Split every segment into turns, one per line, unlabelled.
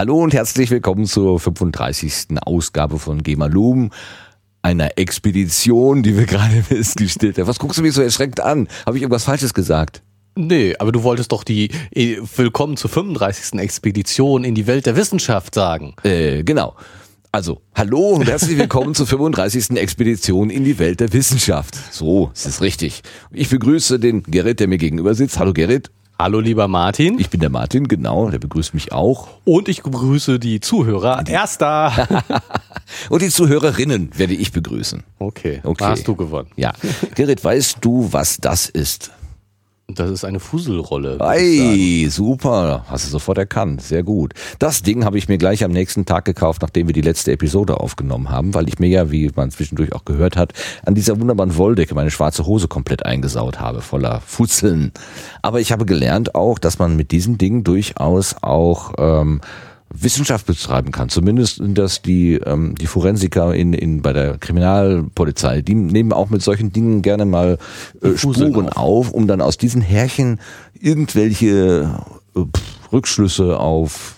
Hallo und herzlich willkommen zur 35. Ausgabe von Gemalum, einer Expedition, die wir gerade festgestellt haben. Was guckst du mich so erschreckt an? Habe ich irgendwas Falsches gesagt?
Nee, aber du wolltest doch die äh, Willkommen zur 35. Expedition in die Welt der Wissenschaft sagen.
Äh, genau. Also, hallo und herzlich willkommen zur 35. Expedition in die Welt der Wissenschaft. So, es ist richtig. Ich begrüße den Gerrit, der mir gegenüber sitzt. Hallo Gerrit.
Hallo lieber Martin.
Ich bin der Martin, genau, der begrüßt mich auch.
Und ich begrüße die Zuhörer. Erster.
und die Zuhörerinnen werde ich begrüßen.
Okay, okay. hast du gewonnen.
Ja. Gerrit, weißt du, was das ist?
Das ist eine Fuselrolle.
Ei, super. Hast du sofort erkannt. Sehr gut. Das Ding habe ich mir gleich am nächsten Tag gekauft, nachdem wir die letzte Episode aufgenommen haben, weil ich mir ja, wie man zwischendurch auch gehört hat, an dieser wunderbaren Wolldecke meine schwarze Hose komplett eingesaut habe, voller Fusseln. Aber ich habe gelernt auch, dass man mit diesem Ding durchaus auch ähm, Wissenschaft betreiben kann. Zumindest dass die, ähm, die Forensiker in, in, bei der Kriminalpolizei, die nehmen auch mit solchen Dingen gerne mal äh, Spuren auf. auf, um dann aus diesen Härchen irgendwelche äh, Rückschlüsse auf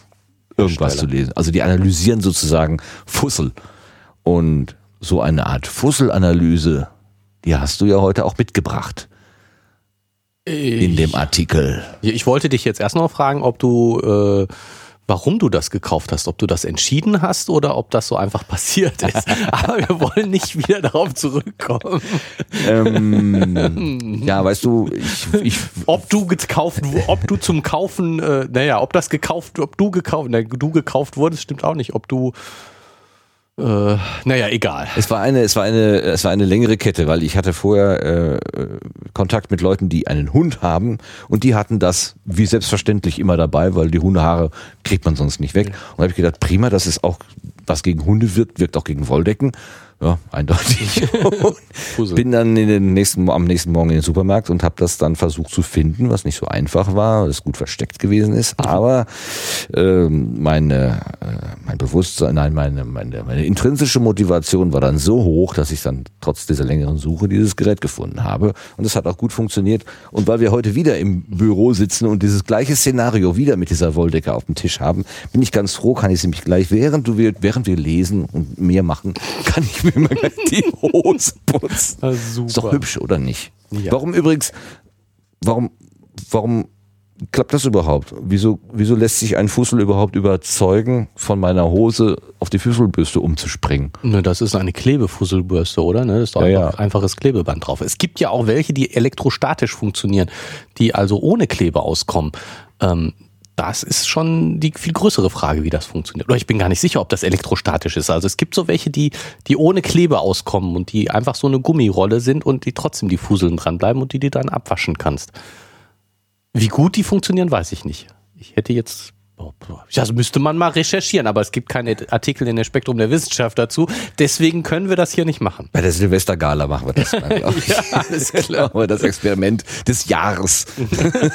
irgendwas zu lesen. Also die analysieren sozusagen Fussel. Und so eine Art Fusselanalyse, die hast du ja heute auch mitgebracht. in dem Artikel.
Ich wollte dich jetzt erst noch fragen, ob du äh, warum du das gekauft hast, ob du das entschieden hast oder ob das so einfach passiert ist. Aber wir wollen nicht wieder darauf zurückkommen.
Ähm, ja, weißt du, ich, ich
ob du gekauft, ob du zum Kaufen, äh, naja, ob das gekauft, ob du gekauft, na, du gekauft wurdest, stimmt auch nicht. Ob du äh, naja, egal.
Es war eine, es war eine, es war eine längere Kette, weil ich hatte vorher äh, Kontakt mit Leuten, die einen Hund haben und die hatten das wie selbstverständlich immer dabei, weil die Hundehaare kriegt man sonst nicht weg. Und da habe ich gedacht, prima, das ist auch was gegen Hunde wirkt, wirkt auch gegen Wolldecken. Ja, eindeutig. bin dann in den nächsten, am nächsten Morgen in den Supermarkt und habe das dann versucht zu finden, was nicht so einfach war, das gut versteckt gewesen ist. Aber ähm, meine, äh, mein Bewusstsein, nein, meine, meine, meine intrinsische Motivation war dann so hoch, dass ich dann trotz dieser längeren Suche dieses Gerät gefunden habe. Und es hat auch gut funktioniert. Und weil wir heute wieder im Büro sitzen und dieses gleiche Szenario wieder mit dieser Wolldecke auf dem Tisch haben, bin ich ganz froh, kann ich sie mich gleich, während, du, während wir lesen und mehr machen, kann ich mir immer gleich die Hose putzen. Ah, super. Ist doch hübsch, oder nicht? Ja. Warum übrigens, warum, warum klappt das überhaupt? Wieso, wieso lässt sich ein Fussel überhaupt überzeugen, von meiner Hose auf die Fusselbürste umzuspringen?
Ne, das ist eine Klebefusselbürste, oder? Ne? Das ist doch ja, einfach, ja. einfaches Klebeband drauf. Es gibt ja auch welche, die elektrostatisch funktionieren, die also ohne Klebe auskommen. Ähm, das ist schon die viel größere Frage, wie das funktioniert. Oder ich bin gar nicht sicher, ob das elektrostatisch ist. Also es gibt so welche, die, die ohne Klebe auskommen und die einfach so eine Gummirolle sind und die trotzdem die Fuseln dranbleiben und die du dann abwaschen kannst. Wie gut die funktionieren, weiß ich nicht. Ich hätte jetzt das müsste man mal recherchieren, aber es gibt keine Artikel in der Spektrum der Wissenschaft dazu. Deswegen können wir das hier nicht machen.
Bei der Silvestergala machen wir das dann, glaube ich. ja, alles klar. wir das Experiment des Jahres.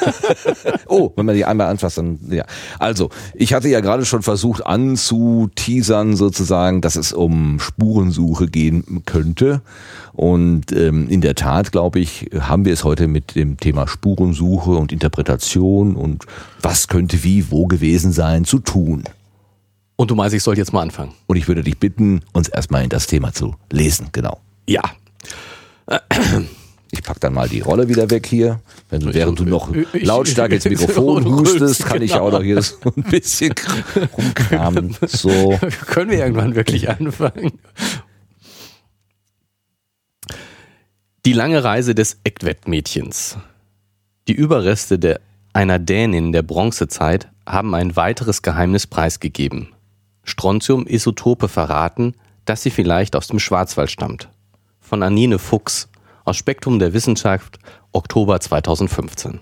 oh, wenn man die einmal anfasst, dann, ja. Also, ich hatte ja gerade schon versucht anzuteasern sozusagen, dass es um Spurensuche gehen könnte. Und ähm, in der Tat, glaube ich, haben wir es heute mit dem Thema Spurensuche und Interpretation und was könnte wie wo gewesen sein zu tun.
Und du meinst, ich soll jetzt mal anfangen?
Und ich würde dich bitten, uns erstmal in das Thema zu lesen, genau.
Ja.
Ich pack dann mal die Rolle wieder weg hier. Wenn du, während du noch lautstark ins Mikrofon hustest, kann ich auch noch hier so ein bisschen rumkramen. So.
Können wir irgendwann wirklich anfangen? Die lange Reise des Eckwettmädchens. Die Überreste der, einer Dänin der Bronzezeit haben ein weiteres Geheimnis preisgegeben. Strontium-Isotope verraten, dass sie vielleicht aus dem Schwarzwald stammt. Von Anine Fuchs aus Spektrum der Wissenschaft, Oktober 2015.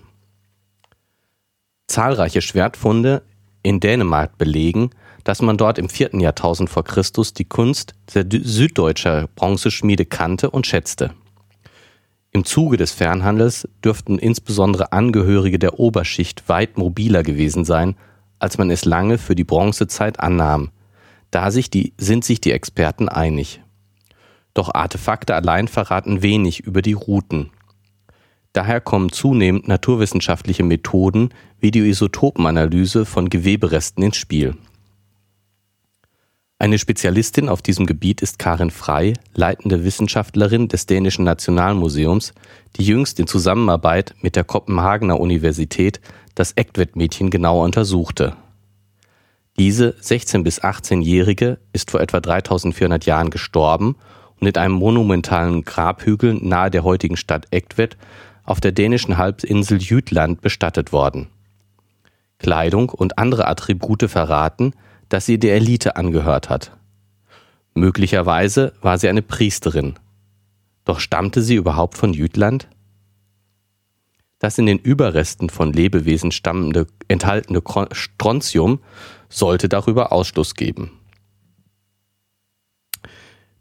Zahlreiche Schwertfunde in Dänemark belegen, dass man dort im vierten Jahrtausend vor Christus die Kunst der süddeutscher Bronzeschmiede kannte und schätzte. Im Zuge des Fernhandels dürften insbesondere Angehörige der Oberschicht weit mobiler gewesen sein, als man es lange für die Bronzezeit annahm. Da sich die, sind sich die Experten einig. Doch Artefakte allein verraten wenig über die Routen. Daher kommen zunehmend naturwissenschaftliche Methoden wie die Isotopenanalyse von Geweberesten ins Spiel. Eine Spezialistin auf diesem Gebiet ist Karin Frey, leitende Wissenschaftlerin des Dänischen Nationalmuseums, die jüngst in Zusammenarbeit mit der Kopenhagener Universität das Egtvedt-Mädchen genauer untersuchte. Diese 16- bis 18-Jährige ist vor etwa 3400 Jahren gestorben und in einem monumentalen Grabhügel nahe der heutigen Stadt Egtvedt auf der dänischen Halbinsel Jütland bestattet worden. Kleidung und andere Attribute verraten, dass sie der Elite angehört hat. Möglicherweise war sie eine Priesterin. Doch stammte sie überhaupt von Jütland? Das in den Überresten von Lebewesen stammende enthaltene Strontium sollte darüber Ausschluss geben.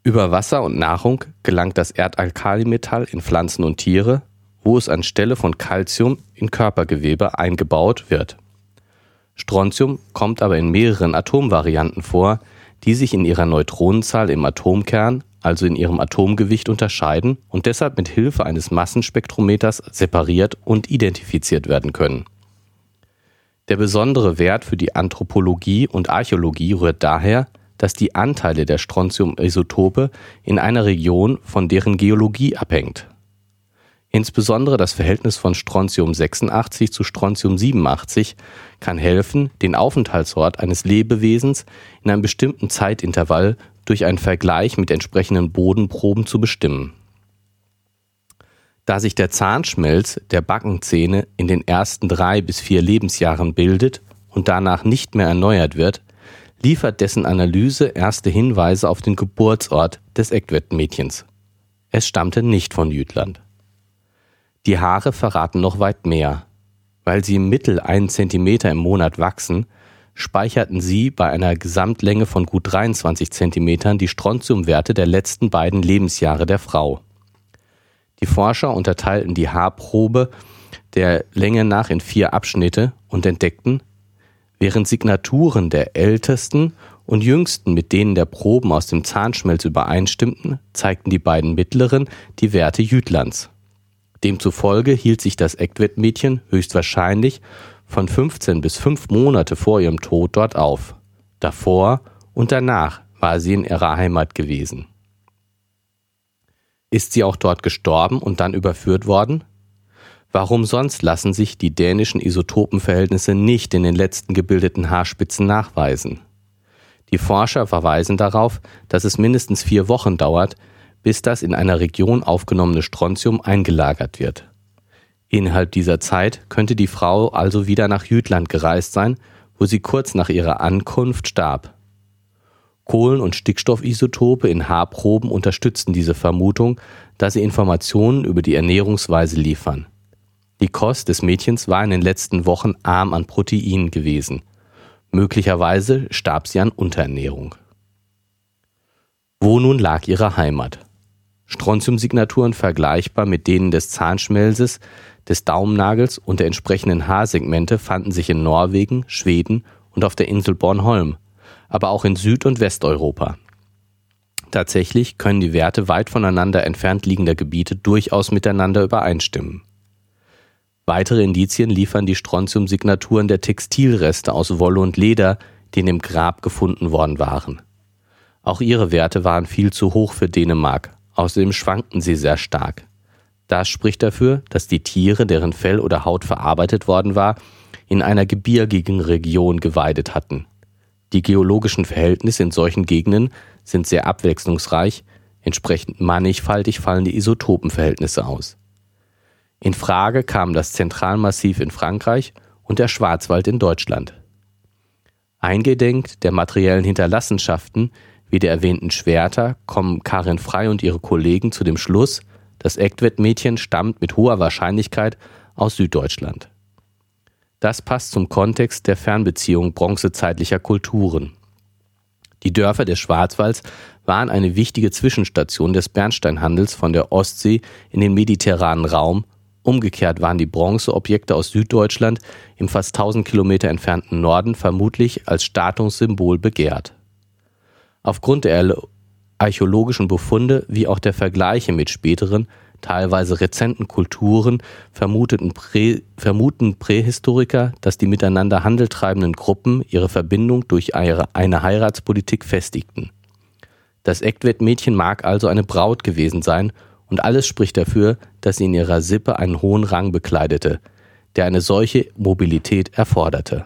Über Wasser und Nahrung gelangt das Erdalkalimetall in Pflanzen und Tiere, wo es anstelle von Calcium in Körpergewebe eingebaut wird. Strontium kommt aber in mehreren Atomvarianten vor, die sich in ihrer Neutronenzahl im Atomkern, also in ihrem Atomgewicht unterscheiden und deshalb mit Hilfe eines Massenspektrometers separiert und identifiziert werden können. Der besondere Wert für die Anthropologie und Archäologie rührt daher, dass die Anteile der Strontium-Isotope in einer Region von deren Geologie abhängt. Insbesondere das Verhältnis von Strontium 86 zu Strontium 87 kann helfen, den Aufenthaltsort eines Lebewesens in einem bestimmten Zeitintervall durch einen Vergleich mit entsprechenden Bodenproben zu bestimmen. Da sich der Zahnschmelz der Backenzähne in den ersten drei bis vier Lebensjahren bildet und danach nicht mehr erneuert wird, liefert dessen Analyse erste Hinweise auf den Geburtsort des Eckwettmädchens. Es stammte nicht von Jütland. Die Haare verraten noch weit mehr. Weil sie im Mittel einen Zentimeter im Monat wachsen, speicherten sie bei einer Gesamtlänge von gut 23 Zentimetern die Strontiumwerte der letzten beiden Lebensjahre der Frau. Die Forscher unterteilten die Haarprobe der Länge nach in vier Abschnitte und entdeckten, während Signaturen der ältesten und jüngsten mit denen der Proben aus dem Zahnschmelz übereinstimmten, zeigten die beiden mittleren die Werte Jütlands. Demzufolge hielt sich das Eckwettmädchen höchstwahrscheinlich von 15 bis 5 Monate vor ihrem Tod dort auf. Davor und danach war sie in ihrer Heimat gewesen. Ist sie auch dort gestorben und dann überführt worden? Warum sonst lassen sich die dänischen Isotopenverhältnisse nicht in den letzten gebildeten Haarspitzen nachweisen? Die Forscher verweisen darauf, dass es mindestens vier Wochen dauert, bis das in einer Region aufgenommene Strontium eingelagert wird. Innerhalb dieser Zeit könnte die Frau also wieder nach Jütland gereist sein, wo sie kurz nach ihrer Ankunft starb. Kohlen- und Stickstoffisotope in Haarproben unterstützen diese Vermutung, da sie Informationen über die Ernährungsweise liefern. Die Kost des Mädchens war in den letzten Wochen arm an Protein gewesen. Möglicherweise starb sie an Unterernährung. Wo nun lag ihre Heimat? Strontiumsignaturen vergleichbar mit denen des Zahnschmelzes, des Daumennagels und der entsprechenden Haarsegmente fanden sich in Norwegen, Schweden und auf der Insel Bornholm, aber auch in Süd- und Westeuropa. Tatsächlich können die Werte weit voneinander entfernt liegender Gebiete durchaus miteinander übereinstimmen. Weitere Indizien liefern die Strontiumsignaturen der Textilreste aus Wolle und Leder, die in dem Grab gefunden worden waren. Auch ihre Werte waren viel zu hoch für Dänemark, Außerdem schwankten sie sehr stark. Das spricht dafür, dass die Tiere, deren Fell oder Haut verarbeitet worden war, in einer gebirgigen Region geweidet hatten. Die geologischen Verhältnisse in solchen Gegenden sind sehr abwechslungsreich, entsprechend mannigfaltig fallen die Isotopenverhältnisse aus. In Frage kamen das Zentralmassiv in Frankreich und der Schwarzwald in Deutschland. Eingedenk der materiellen Hinterlassenschaften wie der erwähnten Schwerter kommen Karin Frei und ihre Kollegen zu dem Schluss, das Eckwettmädchen stammt mit hoher Wahrscheinlichkeit aus Süddeutschland. Das passt zum Kontext der Fernbeziehung bronzezeitlicher Kulturen. Die Dörfer des Schwarzwalds waren eine wichtige Zwischenstation des Bernsteinhandels von der Ostsee in den mediterranen Raum. Umgekehrt waren die Bronzeobjekte aus Süddeutschland im fast 1000 Kilometer entfernten Norden vermutlich als Statussymbol begehrt. Aufgrund der archäologischen Befunde wie auch der Vergleiche mit späteren, teilweise rezenten Kulturen vermuteten Prä, vermuten Prähistoriker, dass die miteinander handeltreibenden Gruppen ihre Verbindung durch eine Heiratspolitik festigten. Das Ektwett-Mädchen mag also eine Braut gewesen sein und alles spricht dafür, dass sie in ihrer Sippe einen hohen Rang bekleidete, der eine solche Mobilität erforderte.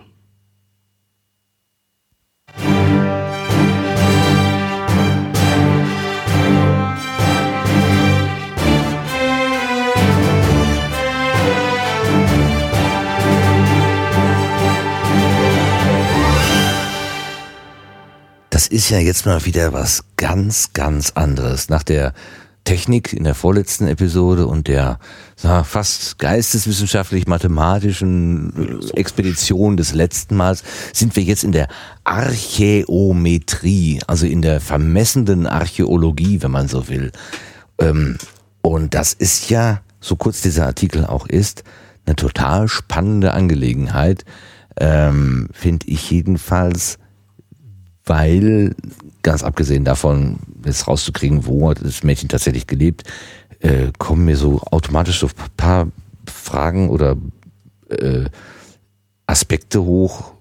Ist ja jetzt mal wieder was ganz, ganz anderes. Nach der Technik in der vorletzten Episode und der na, fast geisteswissenschaftlich-mathematischen Expedition des letzten Mals sind wir jetzt in der Archäometrie, also in der vermessenden Archäologie, wenn man so will. Ähm, und das ist ja, so kurz dieser Artikel auch ist, eine total spannende Angelegenheit, ähm, finde ich jedenfalls weil, ganz abgesehen davon, jetzt rauszukriegen, wo hat das Mädchen tatsächlich gelebt, äh, kommen mir so automatisch so ein paar Fragen oder äh, Aspekte hoch,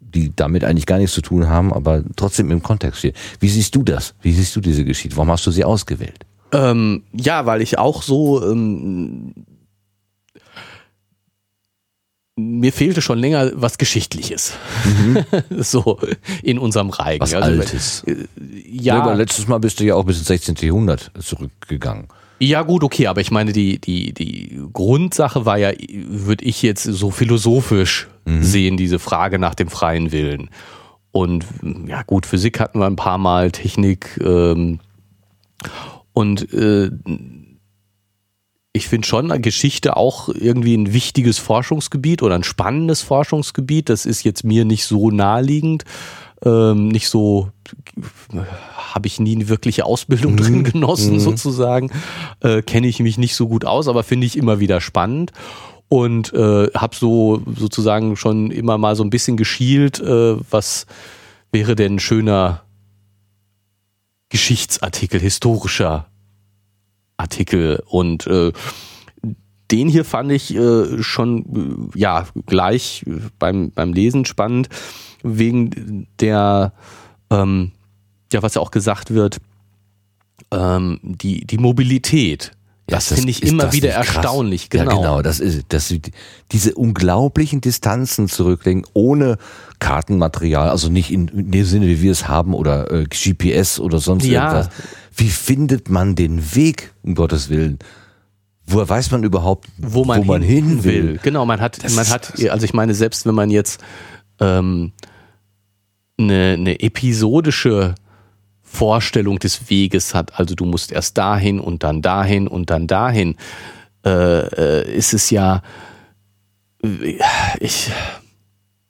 die damit eigentlich gar nichts zu tun haben, aber trotzdem im Kontext stehen. Wie siehst du das? Wie siehst du diese Geschichte? Warum hast du sie ausgewählt?
Ähm, ja, weil ich auch so ähm, mir fehlte schon länger was Geschichtliches. Mhm. so in unserem Reigen.
Was also, Altes. Äh, ja. ja. Aber letztes Mal bist du ja auch bis ins 16. Jahrhundert zurückgegangen.
Ja, gut, okay, aber ich meine, die, die, die Grundsache war ja, würde ich jetzt so philosophisch mhm. sehen, diese Frage nach dem freien Willen. Und ja, gut, Physik hatten wir ein paar Mal, Technik ähm, und äh, ich finde schon Geschichte auch irgendwie ein wichtiges Forschungsgebiet oder ein spannendes Forschungsgebiet. Das ist jetzt mir nicht so naheliegend. Ähm, nicht so, habe ich nie eine wirkliche Ausbildung mhm. drin genossen, mhm. sozusagen. Äh, Kenne ich mich nicht so gut aus, aber finde ich immer wieder spannend. Und äh, habe so sozusagen schon immer mal so ein bisschen geschielt, äh, was wäre denn ein schöner Geschichtsartikel, historischer Artikel und äh, den hier fand ich äh, schon äh, ja gleich beim beim Lesen spannend wegen der ähm, ja was ja auch gesagt wird ähm, die die Mobilität das, das finde ich immer wieder erstaunlich.
Genau. Ja, genau. Das ist, dass sie diese unglaublichen Distanzen zurücklegen, ohne Kartenmaterial, also nicht in, in dem Sinne, wie wir es haben, oder äh, GPS oder sonst ja. irgendwas. Wie findet man den Weg, um Gottes Willen? Woher weiß man überhaupt,
wo man, wo man hin, hin will? will? Genau, man hat, das man hat, also ich meine, selbst wenn man jetzt ähm, eine, eine episodische Vorstellung des Weges hat, also du musst erst dahin und dann dahin und dann dahin, äh, äh, ist es ja ich,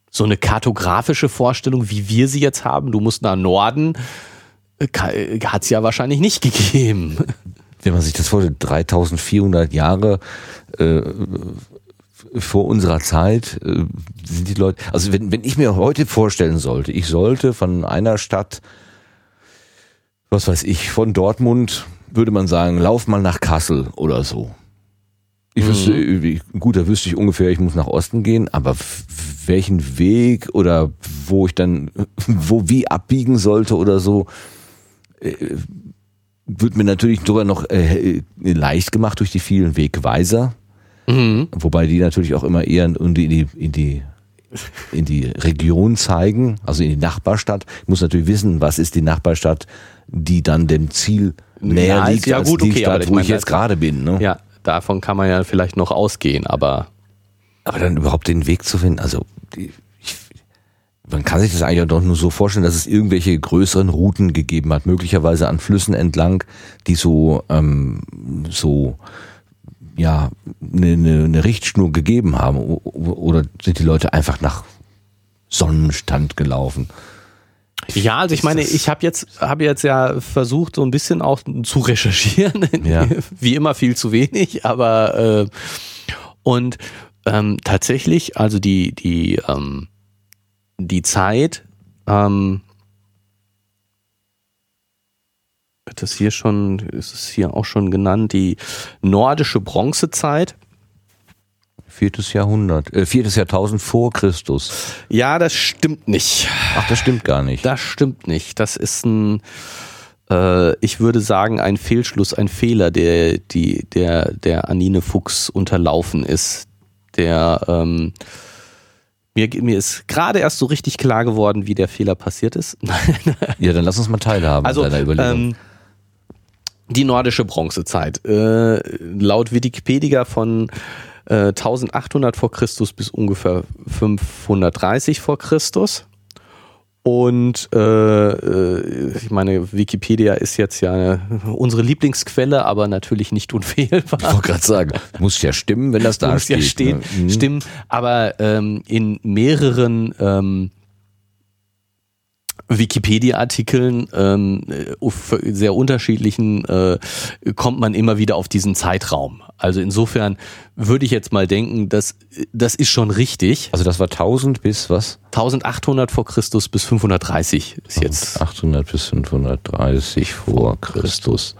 so eine kartografische Vorstellung, wie wir sie jetzt haben, du musst nach Norden, äh, hat es ja wahrscheinlich nicht gegeben.
Wenn man sich das vorstellt, 3400 Jahre äh, vor unserer Zeit äh, sind die Leute, also wenn, wenn ich mir heute vorstellen sollte, ich sollte von einer Stadt was weiß ich, von Dortmund würde man sagen, lauf mal nach Kassel oder so. Ich wüsste, mhm. gut, da wüsste ich ungefähr, ich muss nach Osten gehen, aber welchen Weg oder wo ich dann, wo wie abbiegen sollte oder so, äh, wird mir natürlich sogar noch äh, leicht gemacht durch die vielen Wegweiser. Mhm. Wobei die natürlich auch immer eher in die, in die, in die Region zeigen, also in die Nachbarstadt. Ich muss natürlich wissen, was ist die Nachbarstadt, die dann dem Ziel näher ja, liegt
ja, als gut, die okay, Stadt,
wo ich jetzt gerade bin. Ne?
Ja, davon kann man ja vielleicht noch ausgehen, aber
aber dann überhaupt den Weg zu finden, also ich, man kann sich das eigentlich doch nur so vorstellen, dass es irgendwelche größeren Routen gegeben hat, möglicherweise an Flüssen entlang, die so ähm, so ja eine, eine, eine Richtschnur gegeben haben oder sind die Leute einfach nach Sonnenstand gelaufen?
Ja, also ich meine, ich habe jetzt habe jetzt ja versucht, so ein bisschen auch zu recherchieren. Ja. Wie immer viel zu wenig, aber äh, und ähm, tatsächlich, also die die ähm, die Zeit ähm, wird das hier schon, ist es hier auch schon genannt, die nordische Bronzezeit.
Viertes Jahrhundert, äh, viertes Jahrtausend vor Christus.
Ja, das stimmt nicht.
Ach, das stimmt gar nicht.
Das stimmt nicht. Das ist ein, äh, ich würde sagen, ein Fehlschluss, ein Fehler, der, die, der, der Anine Fuchs unterlaufen ist. Der, ähm, mir, mir ist gerade erst so richtig klar geworden, wie der Fehler passiert ist.
ja, dann lass uns mal teilhaben
also, an deiner Überlegung. Ähm, die nordische Bronzezeit. Äh, laut Wikipedia von äh, 1800 vor Christus bis ungefähr 530 vor Christus. Und äh, äh, ich meine, Wikipedia ist jetzt ja unsere Lieblingsquelle, aber natürlich nicht unfehlbar.
Ich wollte gerade sagen, muss ja stimmen, wenn das da muss steht.
Muss ja stehen, ne? Mhm. stimmen. Aber ähm, in mehreren ähm, Wikipedia-Artikeln, ähm, sehr unterschiedlichen, äh, kommt man immer wieder auf diesen Zeitraum. Also insofern würde ich jetzt mal denken, dass das ist schon richtig.
Also das war 1000 bis was?
1800 vor Christus bis 530 ist jetzt.
800 bis 530 vor Christus.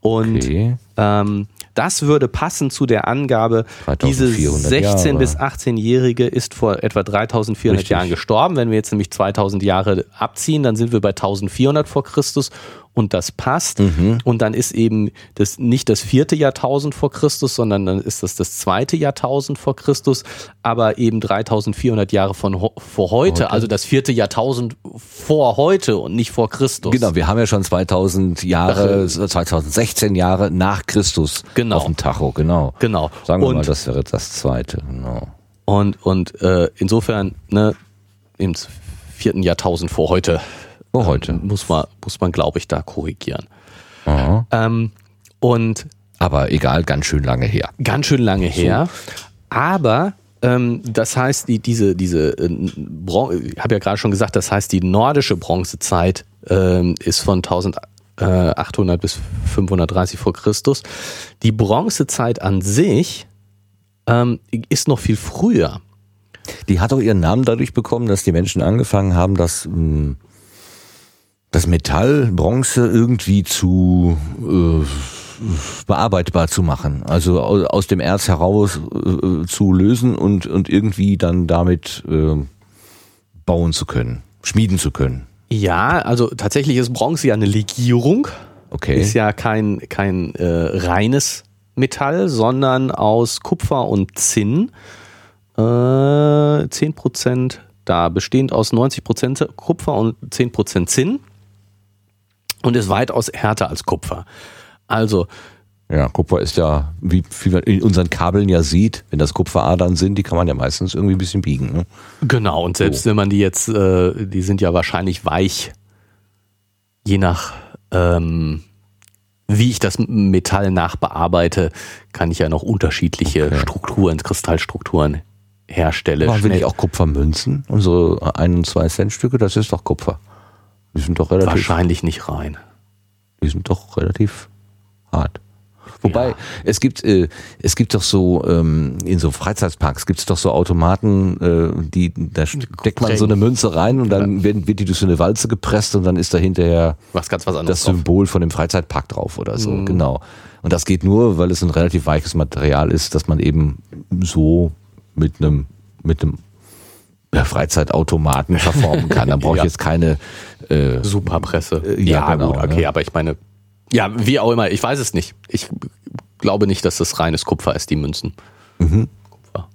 Und okay. ähm, das würde passen zu der Angabe, diese 16- Jahre. bis 18-Jährige ist vor etwa 3400 Richtig. Jahren gestorben. Wenn wir jetzt nämlich 2000 Jahre abziehen, dann sind wir bei 1400 vor Christus und das passt. Mhm. Und dann ist eben das nicht das vierte Jahrtausend vor Christus, sondern dann ist das das zweite Jahrtausend vor Christus, aber eben 3400 Jahre von vor heute, heute, also das vierte Jahrtausend vor heute und nicht vor Christus.
Genau, wir haben ja schon 2000 Jahre, 2016 Jahre nach Christus
genau.
auf dem Tacho, genau.
Genau.
Sagen wir und, mal, das wäre das zweite, genau.
Und, und äh, insofern, ne, im vierten Jahrtausend vor heute
Oh, heute.
Ähm, muss man, muss man glaube ich, da korrigieren. Ähm, und
aber egal, ganz schön lange her.
Ganz schön lange so. her. Aber ähm, das heißt, die, diese, diese, äh, ich habe ja gerade schon gesagt, das heißt, die nordische Bronzezeit ähm, ist von 1800 bis 530 vor Christus. Die Bronzezeit an sich ähm, ist noch viel früher.
Die hat auch ihren Namen dadurch bekommen, dass die Menschen angefangen haben, das mh, hm, das Metall, Bronze irgendwie zu äh, bearbeitbar zu machen. Also aus dem Erz heraus äh, zu lösen und, und irgendwie dann damit äh, bauen zu können, schmieden zu können.
Ja, also tatsächlich ist Bronze ja eine Legierung.
Okay.
Ist ja kein, kein äh, reines Metall, sondern aus Kupfer und Zinn. Äh, 10% da, bestehend aus 90% Kupfer und 10% Zinn und ist weitaus härter als Kupfer. Also
ja, Kupfer ist ja, wie, wie man in unseren Kabeln ja sieht, wenn das Kupferadern sind, die kann man ja meistens irgendwie ein bisschen biegen. Ne?
Genau, und selbst so. wenn man die jetzt, äh, die sind ja wahrscheinlich weich, je nach ähm, wie ich das Metall nachbearbeite, kann ich ja noch unterschiedliche okay. Strukturen, Kristallstrukturen herstellen.
Machen wir nicht auch Kupfermünzen? Unsere ein- und zwei Cent Stücke, das ist doch Kupfer. Die sind doch relativ.
Wahrscheinlich nicht rein.
Die sind doch relativ hart. Wobei, ja. es gibt, äh, es gibt doch so, ähm, in so Freizeitparks gibt es doch so Automaten, äh, die, da steckt man so eine Münze rein und dann wird, wird die durch so eine Walze gepresst und dann ist da hinterher
was ganz was anderes
das Symbol drauf. von dem Freizeitpark drauf oder so, mhm. genau. Und das geht nur, weil es ein relativ weiches Material ist, dass man eben so mit einem, mit einem Freizeitautomaten verformen kann. Da brauche ich ja. jetzt keine
äh, Superpresse.
Äh, ja, ja genau,
gut, okay, ja. aber ich meine, ja, wie auch immer, ich weiß es nicht. Ich glaube nicht, dass das reines Kupfer ist, die Münzen.
Mhm.
Kupfer,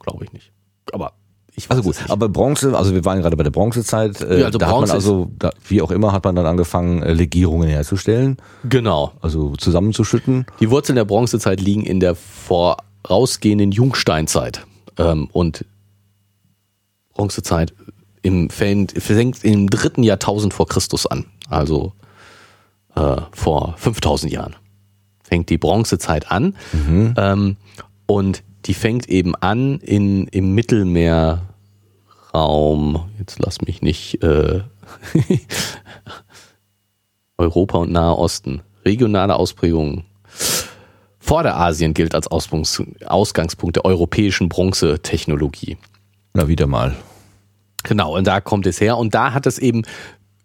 glaube ich nicht. Aber ich
weiß also gut, aber Bronze, also wir waren gerade bei der Bronzezeit, äh, ja, also da Bronze hat man also, da, wie auch immer, hat man dann angefangen, äh, Legierungen herzustellen.
Genau.
Also zusammenzuschütten.
Die Wurzeln der Bronzezeit liegen in der vorausgehenden Jungsteinzeit. Ähm, und Bronzezeit im fängt, im dritten Jahrtausend vor Christus an, also äh, vor 5000 Jahren fängt die Bronzezeit an mhm. ähm, und die fängt eben an in im Mittelmeerraum. Jetzt lass mich nicht äh, Europa und Nahe Osten. Regionale Ausprägungen. Vorderasien gilt als Ausgangspunkt der europäischen Bronzetechnologie.
Na, wieder mal.
Genau, und da kommt es her. Und da hat es eben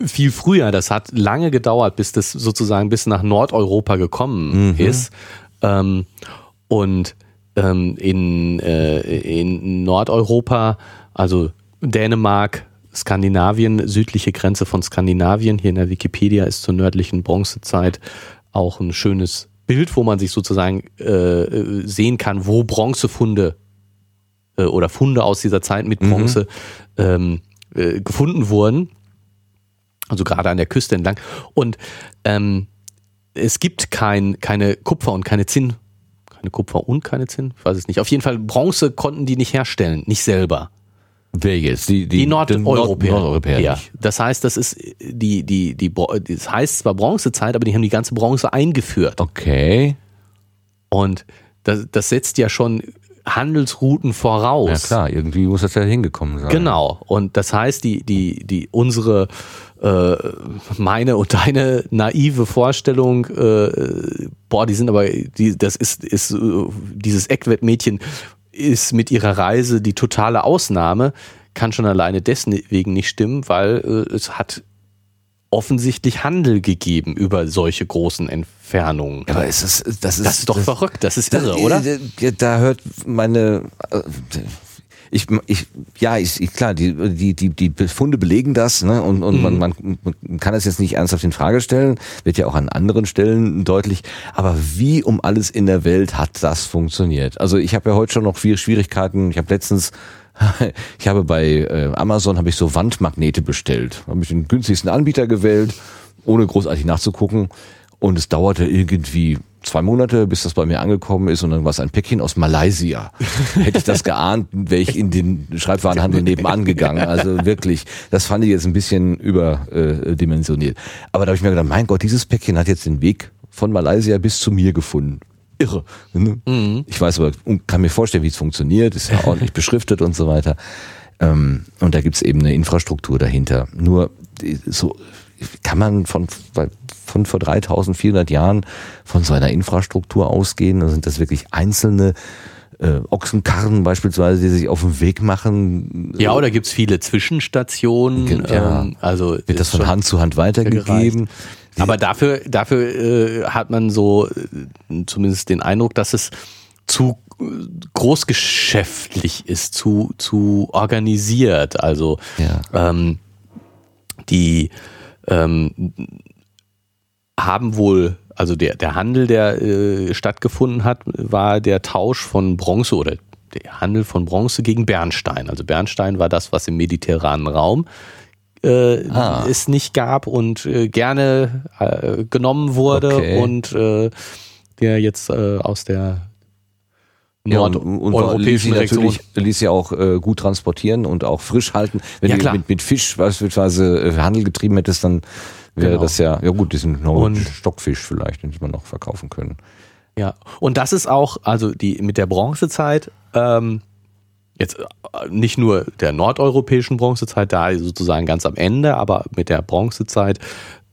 viel früher. Das hat lange gedauert, bis das sozusagen bis nach Nordeuropa gekommen mhm. ist. Ähm, und ähm, in, äh, in Nordeuropa, also Dänemark, Skandinavien, südliche Grenze von Skandinavien, hier in der Wikipedia ist zur nördlichen Bronzezeit auch ein schönes Bild, wo man sich sozusagen äh, sehen kann, wo Bronzefunde äh, oder Funde aus dieser Zeit mit mhm. Bronze mhm. ähm, äh, gefunden wurden. Also gerade an der Küste entlang. Und ähm, es gibt kein, keine Kupfer und keine Zinn. Keine Kupfer und keine Zinn? Ich weiß es nicht. Auf jeden Fall, Bronze konnten die nicht herstellen, nicht selber.
Wer jetzt?
Die, die, die Nordeuropäer. Nordeuropäer ja. Das heißt, das ist die, die, die, das heißt zwar Bronzezeit, aber die haben die ganze Bronze eingeführt.
Okay.
Und das, das setzt ja schon Handelsrouten voraus.
Ja klar, irgendwie muss das ja hingekommen sein.
Genau. Und das heißt, die, die, die, unsere, äh, meine und deine naive Vorstellung, äh, boah, die sind aber, die, das ist, ist äh, dieses Eckwettmädchen ist mit ihrer Reise die totale Ausnahme, kann schon alleine deswegen nicht stimmen, weil äh, es hat offensichtlich Handel gegeben über solche großen Entfernungen.
Aber ist das, das ist,
das ist doch das, verrückt, das ist irre, oder?
Da, da hört meine, äh, ich, ich, ja, ich, ich, klar, die, die, die, die Befunde belegen das, ne? Und, und mhm. man, man, man kann das jetzt nicht ernsthaft in Frage stellen, wird ja auch an anderen Stellen deutlich. Aber wie um alles in der Welt hat das funktioniert? Also ich habe ja heute schon noch viele Schwierigkeiten. Ich habe letztens ich habe bei äh, Amazon habe ich so Wandmagnete bestellt. Habe ich den günstigsten Anbieter gewählt, ohne großartig nachzugucken. Und es dauerte irgendwie zwei Monate, bis das bei mir angekommen ist und dann war es ein Päckchen aus Malaysia. Hätte ich das geahnt, wäre ich in den Schreibwarenhandel nebenan gegangen. Also wirklich, das fand ich jetzt ein bisschen überdimensioniert. Aber da habe ich mir gedacht, mein Gott, dieses Päckchen hat jetzt den Weg von Malaysia bis zu mir gefunden. Irre. Ne? Mhm. Ich weiß aber, kann mir vorstellen, wie es funktioniert, ist ja ordentlich beschriftet und so weiter. Ähm, und da gibt's eben eine Infrastruktur dahinter. Nur so kann man von, von vor 3400 Jahren von so einer Infrastruktur ausgehen? Oder sind das wirklich einzelne äh, Ochsenkarren beispielsweise, die sich auf den Weg machen?
Ja, oder gibt's viele Zwischenstationen?
Ja, ähm, also wird das von Hand zu Hand weitergegeben?
Aber dafür, dafür äh, hat man so äh, zumindest den Eindruck, dass es zu großgeschäftlich ist, zu, zu organisiert. Also ja. ähm, die ähm, haben wohl, also der, der Handel, der äh, stattgefunden hat, war der Tausch von Bronze oder der Handel von Bronze gegen Bernstein. Also Bernstein war das, was im mediterranen Raum äh, ah. es nicht gab und äh, gerne äh, genommen wurde okay. und äh, der jetzt äh, aus der
nordeuropäischen ja, Region. Natürlich ließ ja auch äh, gut transportieren und auch frisch halten. Wenn ja, du mit, mit Fisch beispielsweise äh, Handel getrieben hättest, dann wäre genau. das ja, ja gut, diesen und, Stockfisch vielleicht, den man noch verkaufen können.
Ja, und das ist auch, also die mit der Bronzezeit, ähm, jetzt äh, nicht nur der nordeuropäischen Bronzezeit, da sozusagen ganz am Ende, aber mit der Bronzezeit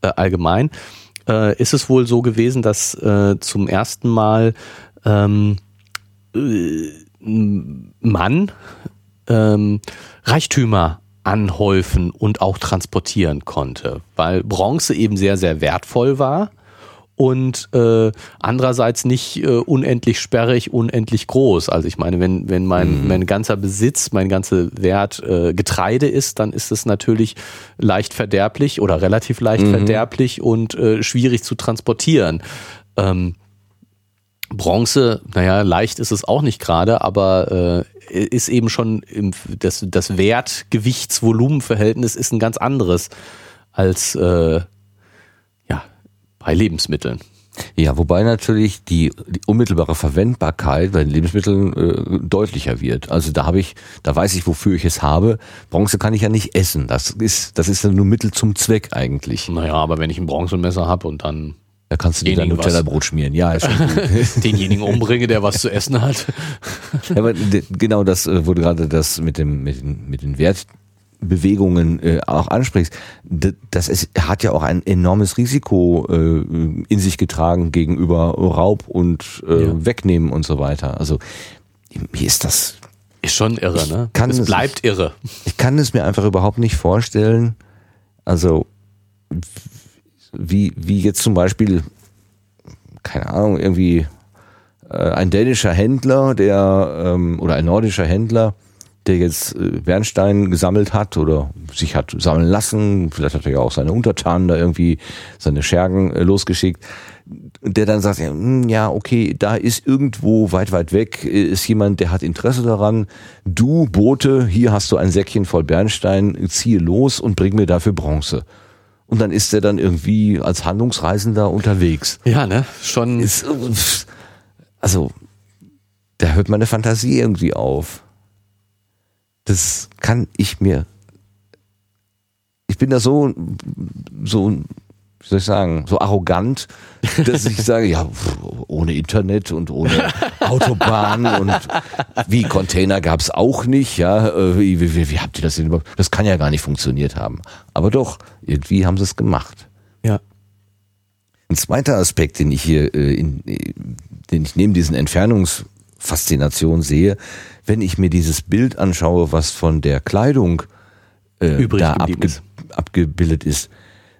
äh, allgemein, äh, ist es wohl so gewesen, dass äh, zum ersten Mal ähm, Mann ähm, Reichtümer anhäufen und auch transportieren konnte, weil Bronze eben sehr, sehr wertvoll war und äh, andererseits nicht äh, unendlich sperrig, unendlich groß. Also ich meine, wenn, wenn mein, mhm. mein ganzer Besitz, mein ganzer Wert äh, Getreide ist, dann ist es natürlich leicht verderblich oder relativ leicht mhm. verderblich und äh, schwierig zu transportieren. Ähm, Bronze, naja, leicht ist es auch nicht gerade, aber äh, ist eben schon im, das, das Wert-Gewichts-Volumen-Verhältnis ist ein ganz anderes als äh, bei Lebensmitteln.
Ja, wobei natürlich die, die unmittelbare Verwendbarkeit bei den Lebensmitteln äh, deutlicher wird. Also da habe ich, da weiß ich, wofür ich es habe. Bronze kann ich ja nicht essen. Das ist, das ist ja nur Mittel zum Zweck eigentlich.
Naja, aber wenn ich ein Bronzemesser habe und dann
da kannst du dir dein Nutella-Brot schmieren. Ja, ist
schon Denjenigen umbringe, der was zu essen hat.
ja, genau das, äh, du gerade das mit dem, mit den, mit den Wertbewegungen äh, auch ansprichst, das ist, hat ja auch ein enormes Risiko äh, in sich getragen gegenüber Raub und äh, ja. Wegnehmen und so weiter. Also mir ist das
ist schon irre, ne? es,
es bleibt irre. Ich kann es mir einfach überhaupt nicht vorstellen. Also wie, wie jetzt zum Beispiel, keine Ahnung, irgendwie äh, ein dänischer Händler, der ähm, oder ein nordischer Händler, der jetzt äh, Bernstein gesammelt hat oder sich hat sammeln lassen, vielleicht hat er ja auch seine Untertanen da irgendwie seine Schergen äh, losgeschickt, der dann sagt, ja, hm, ja, okay, da ist irgendwo weit, weit weg, äh, ist jemand, der hat Interesse daran, du Bote, hier hast du ein Säckchen voll Bernstein, ziehe los und bring mir dafür Bronze. Und dann ist er dann irgendwie als Handlungsreisender unterwegs.
Ja, ne? Schon. Ist,
also, da hört meine Fantasie irgendwie auf das kann ich mir. Ich bin da so, so, wie soll ich sagen, so arrogant, dass ich sage, ja, ohne Internet und ohne Autobahn und wie Container gab's auch nicht, ja. Äh, wie, wie, wie habt ihr das denn überhaupt? Das kann ja gar nicht funktioniert haben. Aber doch, irgendwie haben sie es gemacht.
Ja.
Ein zweiter Aspekt, den ich hier, äh, in, den ich neben diesen Entfernungsfaszinationen sehe, wenn ich mir dieses Bild anschaue, was von der Kleidung äh, da abge ist. abgebildet ist,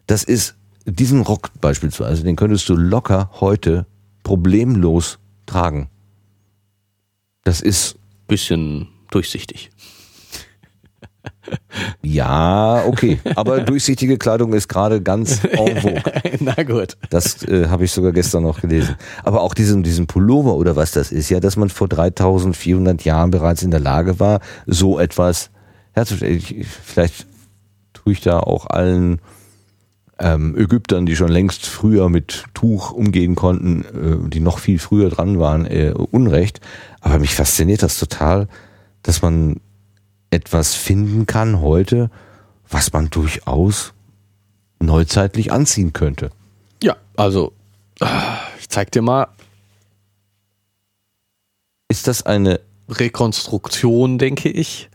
das ist diesen Rock beispielsweise, den könntest du locker heute problemlos tragen. Das ist
bisschen durchsichtig.
Ja, okay. Aber durchsichtige Kleidung ist gerade ganz en vogue.
Na gut.
Das äh, habe ich sogar gestern noch gelesen. Aber auch diesen, diesen Pullover oder was das ist, ja, dass man vor 3400 Jahren bereits in der Lage war, so etwas herzustellen. Vielleicht tue ich da auch allen ähm, Ägyptern, die schon längst früher mit Tuch umgehen konnten, äh, die noch viel früher dran waren, äh, Unrecht. Aber mich fasziniert das total, dass man etwas finden kann heute, was man durchaus neuzeitlich anziehen könnte.
Ja, also ich zeig dir mal.
Ist das eine
Rekonstruktion, denke ich,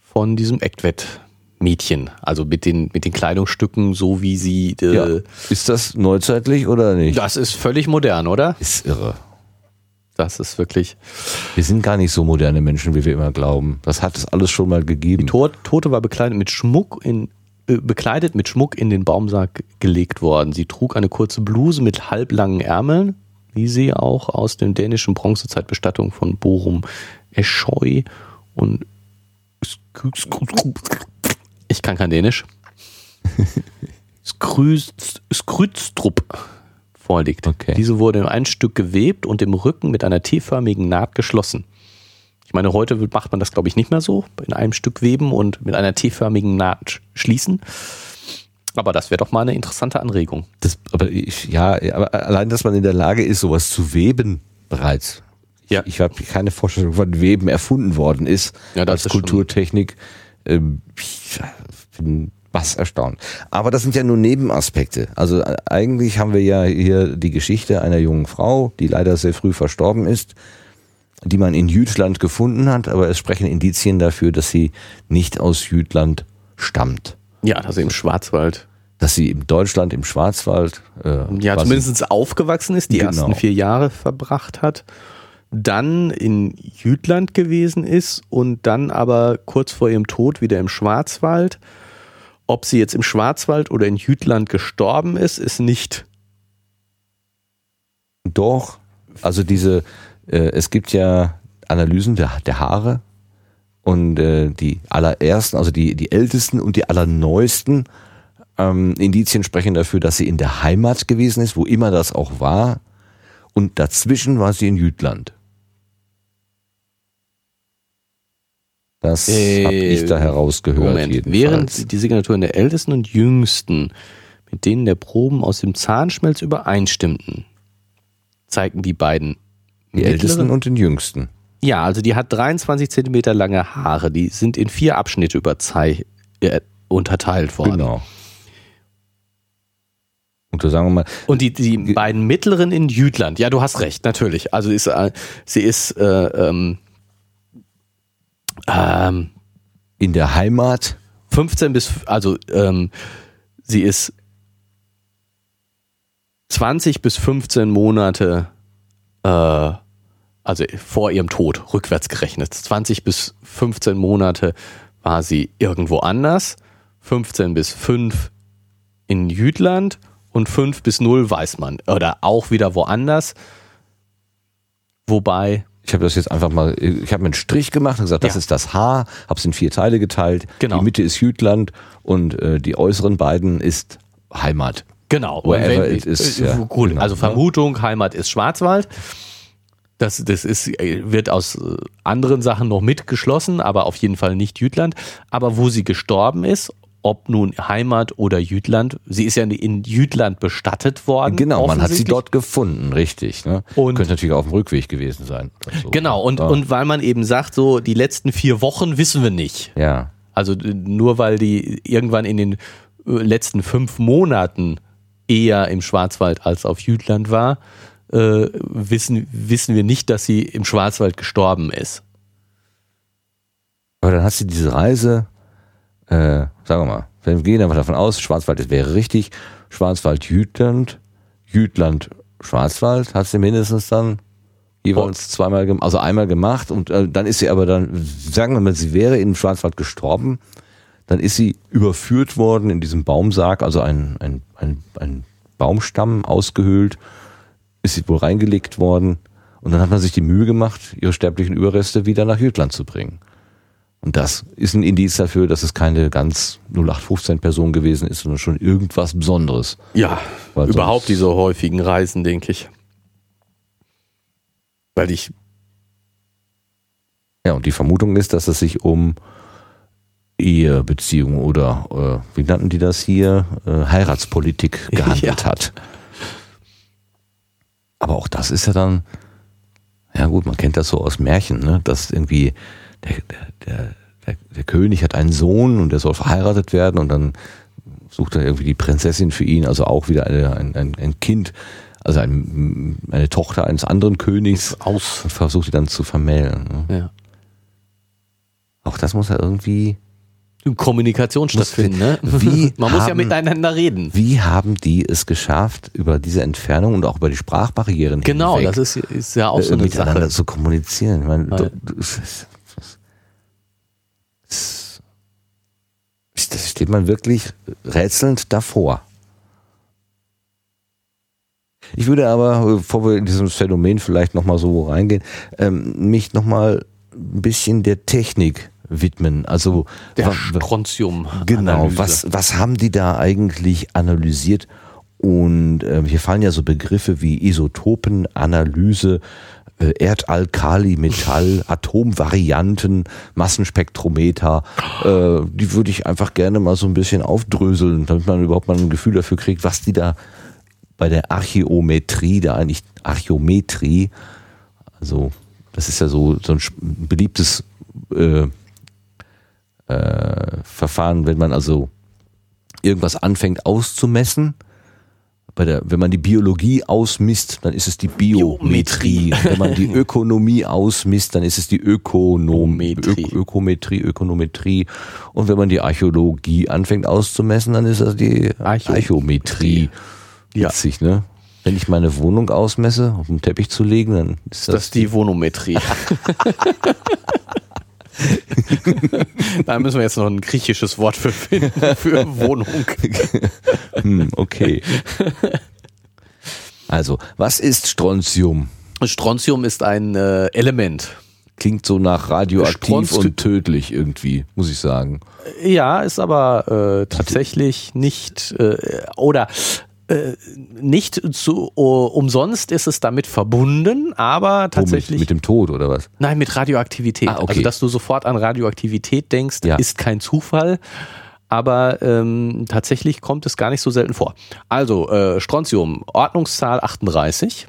von diesem Ektwett-Mädchen? Also mit den, mit den Kleidungsstücken, so wie sie.
Äh, ja. Ist das neuzeitlich oder nicht?
Das ist völlig modern, oder?
Ist irre.
Das ist wirklich.
Wir sind gar nicht so moderne Menschen, wie wir immer glauben. Das hat es alles schon mal gegeben.
Die Tote war bekleidet mit Schmuck in äh, bekleidet mit Schmuck in den Baumsack gelegt worden. Sie trug eine kurze Bluse mit halblangen Ärmeln, wie sie auch aus den dänischen Bronzezeitbestattungen von Borum Escheu und ich kann kein Dänisch. Skrydstrup vorliegt. Okay. Diese wurde in ein Stück gewebt und im Rücken mit einer T-förmigen Naht geschlossen. Ich meine, heute macht man das, glaube ich, nicht mehr so. In einem Stück weben und mit einer T-förmigen Naht schließen. Aber das wäre doch mal eine interessante Anregung.
Das, aber ich, ja, aber allein, dass man in der Lage ist, sowas zu weben bereits. Ja. Ich, ich habe keine Vorstellung, wann Weben erfunden worden ist
ja, als
ist Kulturtechnik. Ähm, ich bin was erstaunt. Aber das sind ja nur Nebenaspekte. Also äh, eigentlich haben wir ja hier die Geschichte einer jungen Frau, die leider sehr früh verstorben ist, die man in Jütland gefunden hat, aber es sprechen Indizien dafür, dass sie nicht aus Jütland stammt.
Ja, dass sie im Schwarzwald.
Dass sie in Deutschland im Schwarzwald.
Äh, ja, zumindest aufgewachsen ist, die genau. ersten vier Jahre verbracht hat dann in Jütland gewesen ist und dann aber kurz vor ihrem Tod wieder im Schwarzwald ob sie jetzt im Schwarzwald oder in Jütland gestorben ist, ist nicht.
Doch, also diese, äh, es gibt ja Analysen der, der Haare und äh, die allerersten, also die, die ältesten und die allerneuesten ähm, Indizien sprechen dafür, dass sie in der Heimat gewesen ist, wo immer das auch war. Und dazwischen war sie in Jütland. Das äh, habe ich da herausgehört.
Moment, während die Signaturen der ältesten und jüngsten mit denen der Proben aus dem Zahnschmelz übereinstimmten, zeigten die beiden
die ältesten und den jüngsten.
Ja, also die hat 23 Zentimeter lange Haare. Die sind in vier Abschnitte überzei äh, unterteilt worden. Genau.
Und, sagen wir mal,
und die, die beiden mittleren in Jütland. Ja, du hast recht, natürlich. Also ist, äh, sie ist äh, ähm,
ähm, in der Heimat?
15 bis, also ähm, sie ist 20 bis 15 Monate, äh, also vor ihrem Tod, rückwärts gerechnet. 20 bis 15 Monate war sie irgendwo anders, 15 bis 5 in Jütland und 5 bis 0 weiß man. Oder auch wieder woanders. Wobei.
Ich habe das jetzt einfach mal, ich habe mir einen Strich gemacht und gesagt, das ja. ist das H, habe es in vier Teile geteilt.
Genau.
Die Mitte ist Jütland und äh, die äußeren beiden ist Heimat.
Genau.
Wherever it is.
Äh, ja, cool. Genau. Also Vermutung, Heimat ist Schwarzwald. Das, das ist, wird aus äh, anderen Sachen noch mitgeschlossen, aber auf jeden Fall nicht Jütland. Aber wo sie gestorben ist, ob nun Heimat oder Jütland, sie ist ja in Jütland bestattet worden.
Genau, man hat sie dort gefunden, richtig. Ne? Und Könnte natürlich auch auf dem Rückweg gewesen sein.
So. Genau, und, ja. und weil man eben sagt, so die letzten vier Wochen wissen wir nicht.
Ja.
Also nur weil die irgendwann in den äh, letzten fünf Monaten eher im Schwarzwald als auf Jütland war, äh, wissen, wissen wir nicht, dass sie im Schwarzwald gestorben ist.
Aber dann hast du diese Reise, äh, sagen wir mal, wir gehen einfach davon aus, Schwarzwald das wäre richtig, Schwarzwald Jütland, Jütland Schwarzwald, hast du mindestens dann jeweils zweimal, also einmal gemacht und äh, dann ist sie aber dann, sagen wir mal, sie wäre im Schwarzwald gestorben, dann ist sie überführt worden in diesem Baumsarg, also ein, ein, ein, ein Baumstamm ausgehöhlt ist sie wohl reingelegt worden und dann hat man sich die Mühe gemacht, ihre sterblichen Überreste wieder nach Jütland zu bringen. Und das ist ein Indiz dafür, dass es keine ganz 0815-Person gewesen ist, sondern schon irgendwas Besonderes.
Ja, Weil überhaupt diese häufigen Reisen, denke ich. Weil ich.
Ja, und die Vermutung ist, dass es sich um Ehebeziehungen oder, äh, wie nannten die das hier, äh, Heiratspolitik gehandelt ja. hat. Aber auch das ist ja dann, ja gut, man kennt das so aus Märchen, ne? dass irgendwie der, der, der, der König hat einen Sohn und der soll verheiratet werden und dann sucht er irgendwie die Prinzessin für ihn, also auch wieder eine, ein, ein, ein Kind, also ein, eine Tochter eines anderen Königs
aus
und versucht sie dann zu vermählen.
Ne? Ja.
Auch das muss ja irgendwie
Kommunikation stattfinden. Ne?
Wie
Man
haben,
muss ja miteinander reden.
Wie haben die es geschafft, über diese Entfernung und auch über die Sprachbarrieren
Genau, hinweg, das ist, ist ja auch so eine
miteinander
Sache.
zu kommunizieren. Ich meine, ja. Das steht man wirklich rätselnd davor. Ich würde aber, bevor wir in dieses Phänomen vielleicht nochmal so reingehen, ähm, mich nochmal ein bisschen der Technik widmen. Also
der Strontium.
Genau. Was was haben die da eigentlich analysiert? Und äh, hier fallen ja so Begriffe wie Isotopenanalyse, äh, Erdalkali, Metall, Atomvarianten, Massenspektrometer. Äh, die würde ich einfach gerne mal so ein bisschen aufdröseln, damit man überhaupt mal ein Gefühl dafür kriegt, was die da bei der Archäometrie, da eigentlich Archäometrie, also das ist ja so, so ein beliebtes äh, äh, Verfahren, wenn man also irgendwas anfängt auszumessen. Bei der, wenn man die Biologie ausmisst, dann ist es die Biometrie. wenn man die Ökonomie ausmisst, dann ist es die Ökonometrie. Ö Ökometrie, Ökonometrie. Und wenn man die Archäologie anfängt auszumessen, dann ist das die Archo Archometrie. Ja. Witzig, ne? Wenn ich meine Wohnung ausmesse, auf den Teppich zu legen, dann ist das,
das die Wonometrie. da müssen wir jetzt noch ein griechisches Wort für finden, für Wohnung.
hm, okay. Also, was ist Strontium?
Strontium ist ein äh, Element.
Klingt so nach radioaktiv Stronst und tödlich irgendwie, muss ich sagen.
Ja, ist aber äh, tatsächlich nicht äh, oder äh, nicht zu, uh, umsonst ist es damit verbunden, aber tatsächlich.
Oh, mit, mit, dem Tod oder was?
Nein, mit Radioaktivität. Ah, okay. Also, dass du sofort an Radioaktivität denkst, ja. ist kein Zufall. Aber ähm, tatsächlich kommt es gar nicht so selten vor. Also, äh, Strontium, Ordnungszahl 38.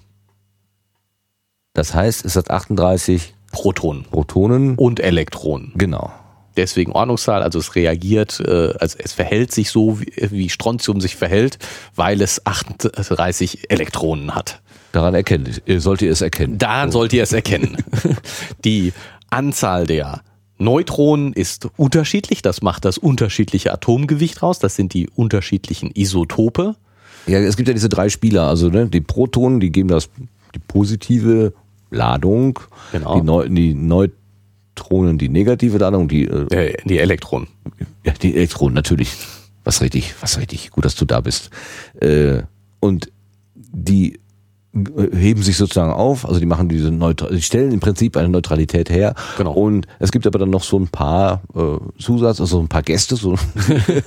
Das heißt, es hat 38
Protonen.
Protonen.
Und Elektronen.
Genau
deswegen Ordnungszahl, also es reagiert, äh, also es verhält sich so, wie, wie Strontium sich verhält, weil es 38 Elektronen hat.
Daran erkennt, sollt ihr es erkennen.
Daran so. sollt ihr es erkennen. Die Anzahl der Neutronen ist unterschiedlich, das macht das unterschiedliche Atomgewicht raus, das sind die unterschiedlichen Isotope.
Ja, es gibt ja diese drei Spieler, also ne, die Protonen, die geben das die positive Ladung,
genau.
die, Neu die Neutronen Elektronen die negative Ladung, die,
äh, die Elektronen.
Ja, die Elektronen, natürlich. Was richtig, was richtig. Gut, dass du da bist. Äh, und die heben sich sozusagen auf, also die machen diese Neutral die stellen im Prinzip eine Neutralität her.
Genau.
Und es gibt aber dann noch so ein paar äh, Zusatz, also ein paar Gäste, so,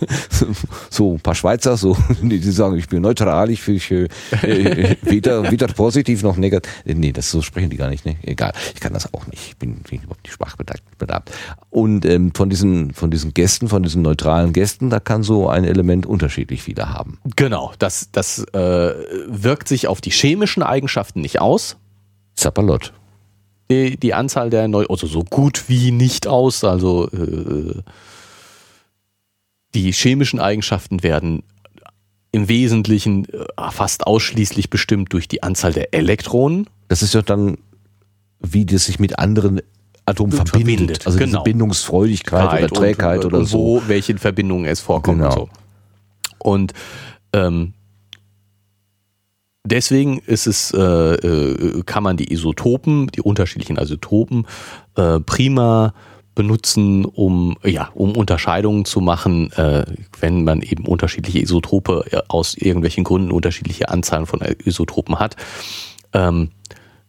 so ein paar Schweizer, so die, die sagen, ich bin neutral, ich bin äh, weder, weder positiv noch negativ. Nee, das so sprechen die gar nicht, ne? Egal. Ich kann das auch nicht. Ich bin, bin überhaupt nicht sprachbedarft. Und ähm, von diesen, von diesen Gästen, von diesen neutralen Gästen, da kann so ein Element unterschiedlich wieder haben.
Genau, das, das äh, wirkt sich auf die chemischen Eigenschaften nicht aus.
Zappalot.
Die, die Anzahl der Neu also so gut wie nicht aus, also äh, die chemischen Eigenschaften werden im Wesentlichen äh, fast ausschließlich bestimmt durch die Anzahl der Elektronen.
Das ist ja dann, wie das sich mit anderen Atomen verbindet. verbindet.
Also genau.
Bindungsfreudigkeit oder Trägheit
und,
oder
und
so.
Wo, welchen Verbindungen es vorkommt
Genau.
und so. Und ähm, deswegen ist es, äh, äh, kann man die Isotopen, die unterschiedlichen Isotopen, äh, prima benutzen, um, ja, um Unterscheidungen zu machen, äh, wenn man eben unterschiedliche Isotope äh, aus irgendwelchen Gründen unterschiedliche Anzahlen von Isotopen hat. Ähm,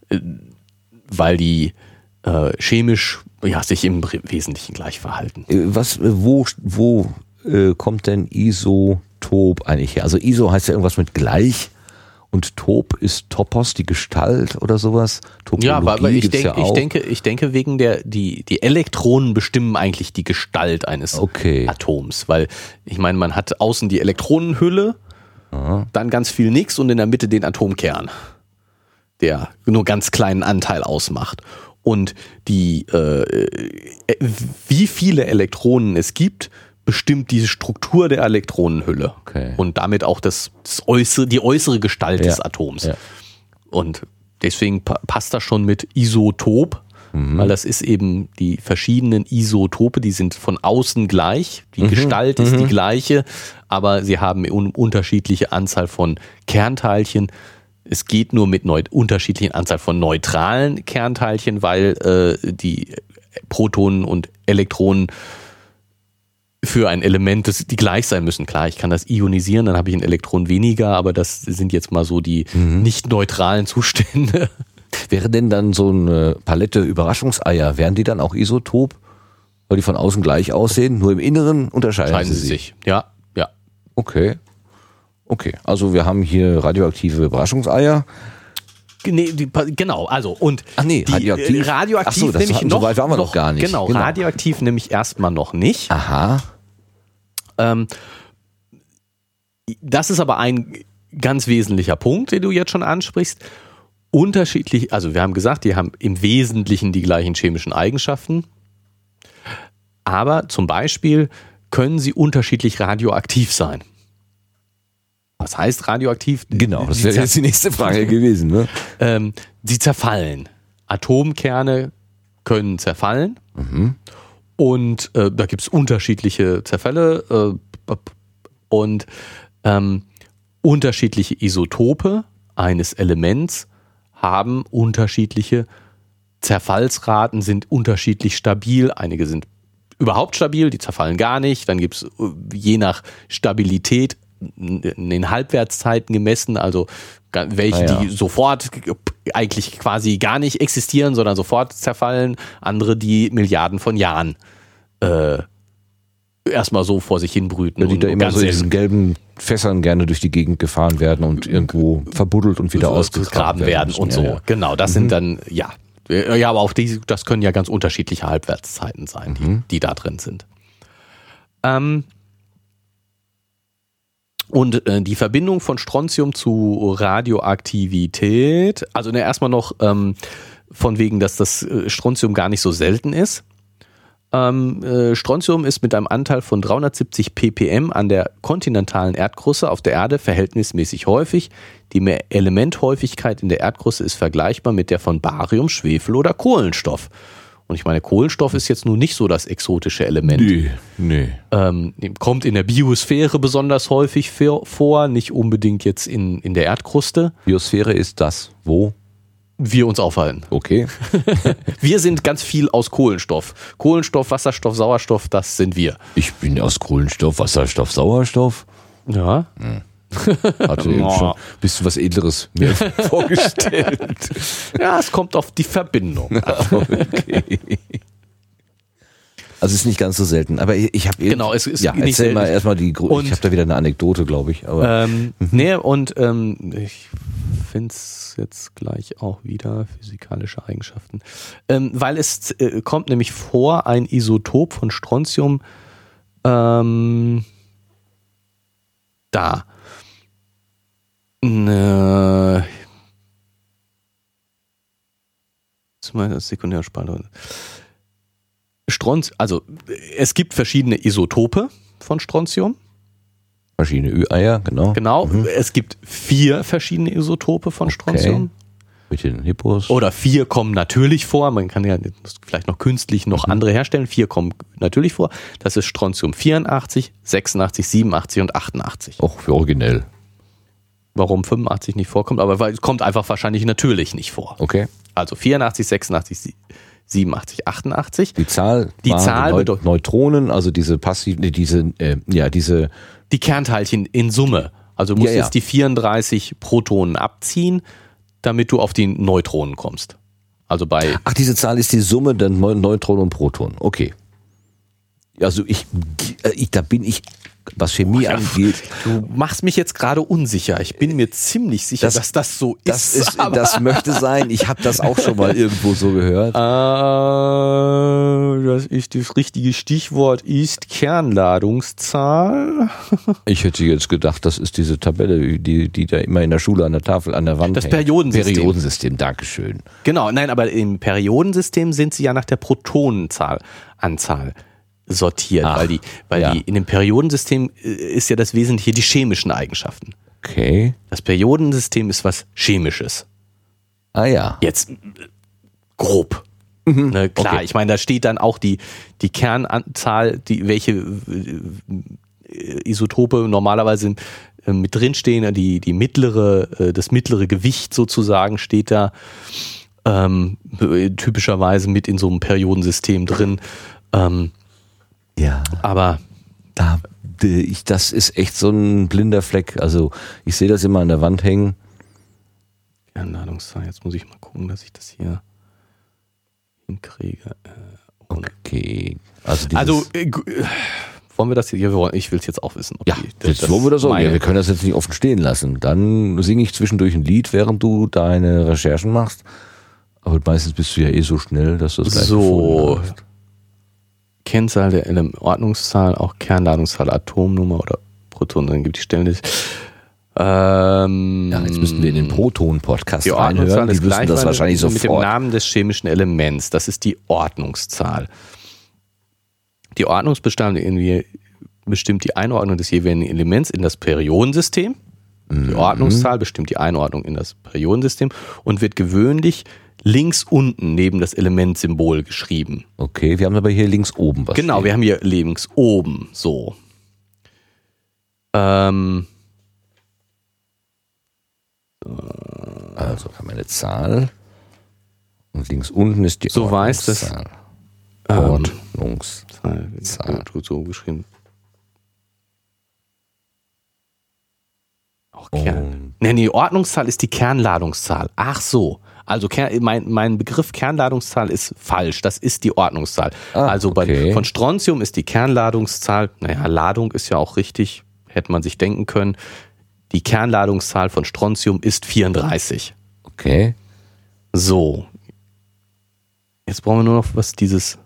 äh, weil die äh, chemisch ja, sich im Wesentlichen gleich verhalten.
Äh, Was, wo, wo äh, kommt denn Isotop eigentlich her? Also Iso heißt ja irgendwas mit gleich und Top ist Topos, die Gestalt oder sowas.
Ja, aber, aber ich, denk,
ja
ich denke, ich denke wegen der die die Elektronen bestimmen eigentlich die Gestalt eines
Okay.
Atoms, weil ich meine, man hat außen die Elektronenhülle, dann ganz viel nix und in der Mitte den Atomkern, der nur ganz kleinen Anteil ausmacht. Und die äh, äh, wie viele Elektronen es gibt, bestimmt diese Struktur der Elektronenhülle
Okay.
und damit auch das, das äußere, die äußere Gestalt des
Ja.
Atoms.
Ja.
Und deswegen pa passt das schon mit Isotop,
Mhm.
weil das ist eben die verschiedenen Isotope, die sind von außen gleich, die
Mhm.
Gestalt ist die gleiche, aber sie haben unterschiedliche Anzahl von Kernteilchen. Es geht nur mit unterschiedlichen Anzahl von neutralen Kernteilchen, weil äh, die Protonen und Elektronen für ein Element, das, die gleich sein müssen. Klar, ich kann das ionisieren, dann habe ich ein Elektron weniger, aber das sind jetzt mal so die
Mhm.
nicht neutralen Zustände.
Wäre denn dann so eine Palette Überraschungseier, wären die dann auch Isotop? Weil die von außen gleich aussehen, nur im Inneren unterscheiden
Scheiden
sie sich.
sich. Ja, ja.
Okay. Okay, also wir haben hier radioaktive Überraschungseier.
Nee, die, genau, also und
Ach nee,
die,
radioaktiv.
äh, radioaktiv
Ach so, das
nämlich
hatten- so
noch,
weit waren wir
noch
noch gar nicht.
Genau,
Genau.
radioaktiv nämlich erstmal noch nicht.
Aha.
Ähm, das ist aber ein ganz wesentlicher Punkt, den du jetzt schon ansprichst. Unterschiedlich, also wir haben gesagt, die haben im Wesentlichen die gleichen chemischen Eigenschaften, aber zum Beispiel können sie unterschiedlich radioaktiv sein. Was heißt radioaktiv?
Genau, das wäre jetzt die nächste Frage gewesen. Ne?
ähm, sie zerfallen. Atomkerne können zerfallen. Und äh, da gibt es unterschiedliche Zerfälle äh, und ähm, unterschiedliche Isotope eines Elements haben unterschiedliche Zerfallsraten, sind unterschiedlich stabil. Einige sind überhaupt stabil, die zerfallen gar nicht. Dann gibt es je nach Stabilität in den Halbwertszeiten gemessen, also welche,
Ah ja.
die sofort eigentlich quasi gar nicht existieren, sondern sofort zerfallen, andere, die Milliarden von Jahren äh, erstmal so vor sich hin brüten.
Die da immer so in diesen gelben Fässern gerne durch die Gegend gefahren werden und irgendwo verbuddelt und wieder ausgegraben
ausgegraben werden und so.
Ja, ja.
Genau, das
Mhm.
sind dann, ja. Ja, aber auch die, das können ja ganz unterschiedliche Halbwertszeiten sein, die,
Mhm.
die da drin sind. Ähm, und äh, die Verbindung von Strontium zu Radioaktivität, also ne, erstmal noch ähm, von wegen, dass das äh, Strontium gar nicht so selten ist. Ähm, äh, Strontium ist mit einem Anteil von 370 ppm an der kontinentalen Erdkruste auf der Erde verhältnismäßig häufig. Die Me- Elementhäufigkeit in der Erdkruste ist vergleichbar mit der von Barium, Schwefel oder Kohlenstoff. Und ich meine, Kohlenstoff ist jetzt nun nicht so das exotische Element.
Nee, nee.
Ähm, kommt in der Biosphäre besonders häufig vor, nicht unbedingt jetzt in, in der Erdkruste.
Biosphäre ist das. Wo?
wir uns aufhalten.
Okay.
wir sind ganz viel aus Kohlenstoff. Kohlenstoff, Wasserstoff, Sauerstoff, das sind wir.
Ich bin aus Kohlenstoff, Wasserstoff, Sauerstoff.
Ja. Hm.
Hatte eben schon ein bisschen was Edleres mir vorgestellt.
Ja, es kommt auf die Verbindung. okay.
Also ist nicht ganz so selten, aber ich habe
genau, es ist
ja,
nicht
erzähl
selten.
mal erstmal die Gru ich habe da wieder eine Anekdote, glaube ich, aber
ähm, mhm. nee und ähm, ich finde es jetzt gleich auch wieder physikalische Eigenschaften, ähm, weil es äh, kommt nämlich vor ein Isotop von Strontium ähm, da. Ne, Sekundärspaltung. Strontium, also es gibt verschiedene Isotope von Strontium.
Verschiedene Ü-Eier, genau.
Genau, mhm. es gibt vier verschiedene Isotope von okay. Strontium.
Mit den Hippos.
Oder vier kommen natürlich vor. Man kann ja vielleicht noch künstlich noch mhm. andere herstellen. Vier kommen natürlich vor. Das ist Strontium 84, 86, 87 und 88.
Auch für originell.
Warum 85 nicht vorkommt, aber weil es kommt einfach wahrscheinlich natürlich nicht vor.
Okay.
Also 84, 86, 87, 88.
Die Zahl,
die Zahl
Neu Neutronen, also diese passiven, diese, äh, ja, diese.
Die Kernteilchen in Summe. Also du musst ja, ja. jetzt die 34 Protonen abziehen, damit du auf die Neutronen kommst. Also bei.
Ach, diese Zahl ist die Summe der Neutronen und Protonen. Okay. Also ich, äh, ich da bin ich was Chemie angeht.
Du machst mich jetzt gerade unsicher. Ich bin mir ziemlich sicher, das, dass das so
das ist. ist das möchte sein. Ich habe das auch schon mal irgendwo so gehört.
Äh, das ist das richtige Stichwort ist Kernladungszahl.
ich hätte jetzt gedacht, das ist diese Tabelle, die, die da immer in der Schule an der Tafel an der Wand
Das hängt. Periodensystem.
Periodensystem, Dankeschön.
Genau, nein, aber im Periodensystem sind sie ja nach der Protonenzahl Anzahl sortiert, Ach, weil die, weil ja. die in dem Periodensystem äh, ist ja das Wesentliche die chemischen Eigenschaften.
Okay.
Das Periodensystem ist was Chemisches.
Ah ja.
Jetzt äh, grob. Mhm. Ne, klar, okay. ich meine, da steht dann auch die, die Kernanzahl, die, welche äh, Isotope normalerweise mit drinstehen, die, die mittlere, das mittlere Gewicht sozusagen steht da ähm, typischerweise mit in so einem Periodensystem drin. Ähm,
ja.
Aber
da, ich, das ist echt so ein blinder Fleck. Also ich sehe das immer an der Wand hängen.
Anladungszahl. Jetzt muss ich mal gucken, dass ich das hier hinkriege.
Äh, okay. Also,
also äh, wollen wir das hier? Ich will es jetzt auch wissen.
ja, die, jetzt wollen wir das auch. Ja, wir können das jetzt nicht offen stehen lassen. Dann singe ich zwischendurch ein Lied, während du deine Recherchen machst. Aber meistens bist du ja eh so schnell, dass du es
gleich so. Hast. Kennzahl der Ordnungszahl, auch Kernladungszahl, Atomnummer oder Proton, dann gibt die Stellen des.
Ähm, ja, jetzt müssten wir in den Proton-Podcast die reinhören.
Die wissen das wahrscheinlich sofort. Mit dem Namen des chemischen Elements. Das ist die Ordnungszahl. Die Ordnungsbestand irgendwie bestimmt die Einordnung des jeweiligen Elements in das Periodensystem. Die mhm. Ordnungszahl bestimmt die Einordnung in das Periodensystem und wird gewöhnlich links unten neben das Elementsymbol geschrieben.
Okay, wir haben aber hier links oben
was. Genau, stehen. wir haben hier links oben so. Ähm,
also haben wir eine Zahl und links unten ist die
so weiß das
Ordnungszahl.
Zahl. So geschrieben. Auch Kern. Nee, nee, Ordnungszahl ist die Kernladungszahl. Ach so. Also mein, mein Begriff Kernladungszahl ist falsch. Das ist die Ordnungszahl. Ah, also bei, okay. von Strontium ist die Kernladungszahl, naja, Ladung ist ja auch richtig, hätte man sich denken können. Die Kernladungszahl von Strontium ist 34.
Okay.
So. Jetzt brauchen wir nur noch was dieses.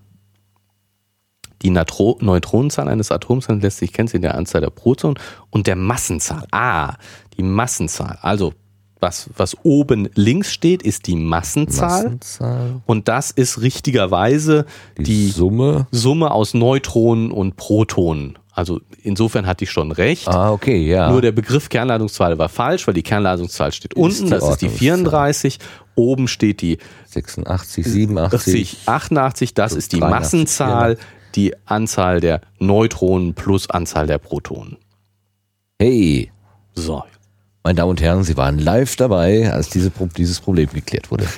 Die Natro Neutronenzahl eines Atoms lässt sich kennen in der Anzahl der Protonen und der Massenzahl. Ah, die Massenzahl. Also was, was oben links steht, ist die Massenzahl. Massenzahl. Und das ist richtigerweise die, die Summe. Summe aus Neutronen und Protonen. Also insofern hatte ich schon recht.
Ah, okay, ja.
Nur der Begriff Kernladungszahl war falsch, weil die Kernladungszahl steht unten, das ist die 34. Oben steht die
86, 87,
88, das ist die 83, Massenzahl, genau. die Anzahl der Neutronen plus Anzahl der Protonen.
Hey.
So,
Meine Damen und Herren, Sie waren live dabei, als diese, dieses Problem geklärt wurde.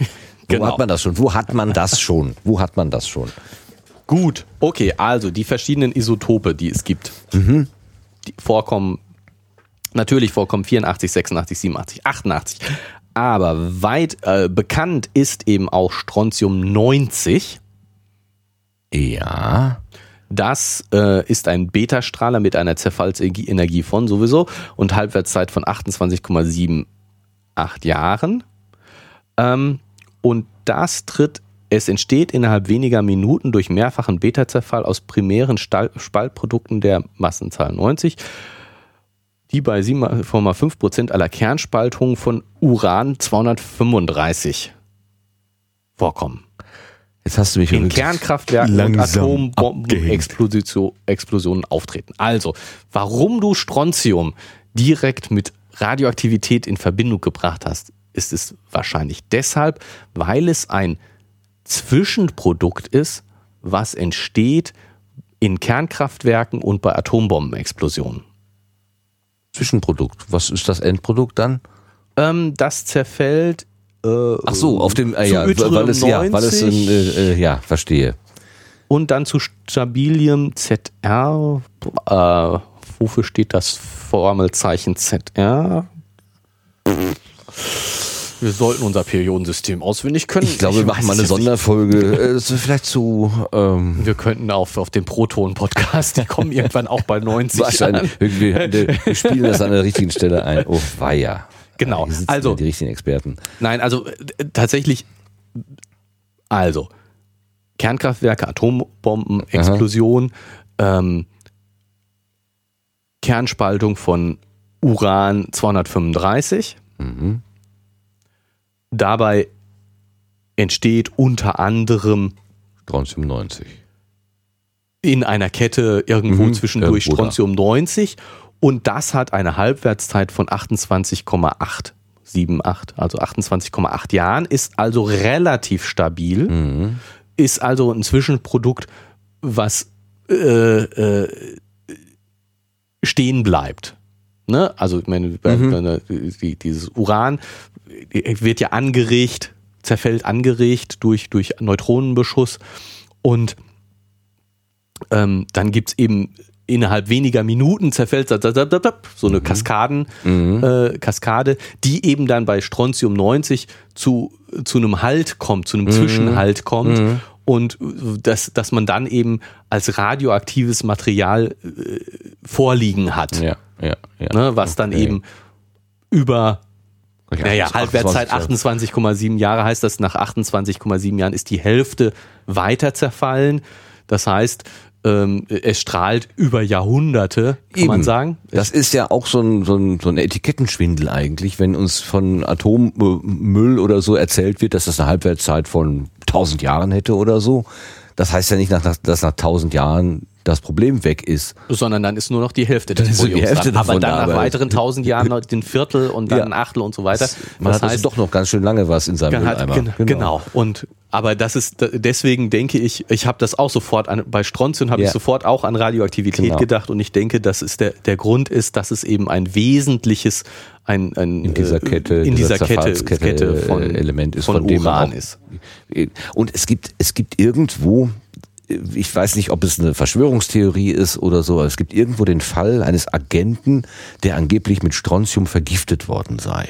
Genau. Wo hat man das schon? Wo hat man das schon? Wo hat man das schon?
Gut, okay, also die verschiedenen Isotope, die es gibt, mhm. die vorkommen, natürlich vorkommen 84, 86, 87, 88. Aber weit äh, bekannt ist eben auch Strontium 90.
Ja.
Das äh, ist ein Betastrahler mit einer Zerfallsenergie von sowieso und Halbwertszeit von 28,78 Jahren. Ähm, und das tritt, es entsteht innerhalb weniger Minuten durch mehrfachen Beta-Zerfall aus primären Spaltprodukten der Massenzahl 90, die bei 7,5% aller Kernspaltungen von Uran 235 vorkommen.
Jetzt hast du mich
in Kernkraftwerken und Atombombenexplosionen auftreten. Also, warum du Strontium direkt mit Radioaktivität in Verbindung gebracht hast, ist es wahrscheinlich deshalb, weil es ein Zwischenprodukt ist, was entsteht in Kernkraftwerken und bei Atombombenexplosionen.
Zwischenprodukt. Was ist das Endprodukt dann?
Ähm, das zerfällt
äh, Ach so, auf dem, äh, ja, weil es, ja, weil es, in, äh, äh, ja, verstehe.
Und dann zu Stabilium ZR. Äh, wofür steht das Formelzeichen ZR? Wir sollten unser Periodensystem auswendig können.
Ich glaube, wir machen mal eine Sonderfolge. Äh, vielleicht zu.
Ähm wir könnten auf, auf den Proton-Podcast, die kommen irgendwann auch bei 90. Wahrscheinlich.
Wir, wir, spielen das an der richtigen Stelle ein. Oh, weia.
Genau. Also
die richtigen Experten.
Nein, also äh, tatsächlich. Also Kernkraftwerke, Atombomben, Explosion, ähm, Kernspaltung von Uran 235. Mhm. Dabei entsteht unter anderem
Strontium 90.
In einer Kette irgendwo mhm, zwischendurch Strontium 90 und das hat eine Halbwertszeit von 28,878, also 28,8 Jahren, ist also relativ stabil, mhm. ist also ein Zwischenprodukt, was äh, äh, stehen bleibt. Ne? Also ich meine, mhm. dieses Uran wird ja angeregt, zerfällt angeregt durch, durch Neutronenbeschuss und ähm, dann gibt es eben innerhalb weniger Minuten zerfällt so eine mhm. Kaskaden, mhm. äh, Kaskade, die eben dann bei Strontium 90 zu, zu einem Halt kommt, zu einem mhm. Zwischenhalt kommt mhm. und dass, dass man dann eben als radioaktives Material äh, vorliegen hat.
Ja, ja,
ja. Ne, was okay. dann eben über naja, Halbwertszeit 28,7 Jahre heißt das, nach 28,7 Jahren ist die Hälfte weiter zerfallen. Das heißt, ähm, es strahlt über Jahrhunderte, kann Eben. man sagen.
Das ist ja auch so ein, so, ein, so ein Etikettenschwindel eigentlich, wenn uns von Atommüll oder so erzählt wird, dass das eine Halbwertszeit von 1000 Jahren hätte oder so. Das heißt ja nicht, dass nach 1000 Jahren das Problem weg ist.
Sondern dann ist nur noch die Hälfte des Problems.
Die Hälfte
aber dann nach weiteren tausend Jahren noch den Viertel und dann ja. ein Achtel und so weiter.
Man das hat also heißt, doch noch ganz schön lange was in seinem
Mülleimer. Genau. genau. Und aber das ist deswegen denke ich, ich habe das auch sofort an, bei Strontium habe ja. ich sofort auch an Radioaktivität genau. gedacht und ich denke, dass es der der Grund ist, dass es eben ein wesentliches ein, ein
in dieser Kette
in dieser, dieser Kette, Kette
von Element ist
von, von Uran ist.
Und es gibt es gibt irgendwo ich weiß nicht, ob es eine Verschwörungstheorie ist oder so, aber es gibt irgendwo den Fall eines Agenten, der angeblich mit Strontium vergiftet worden sei.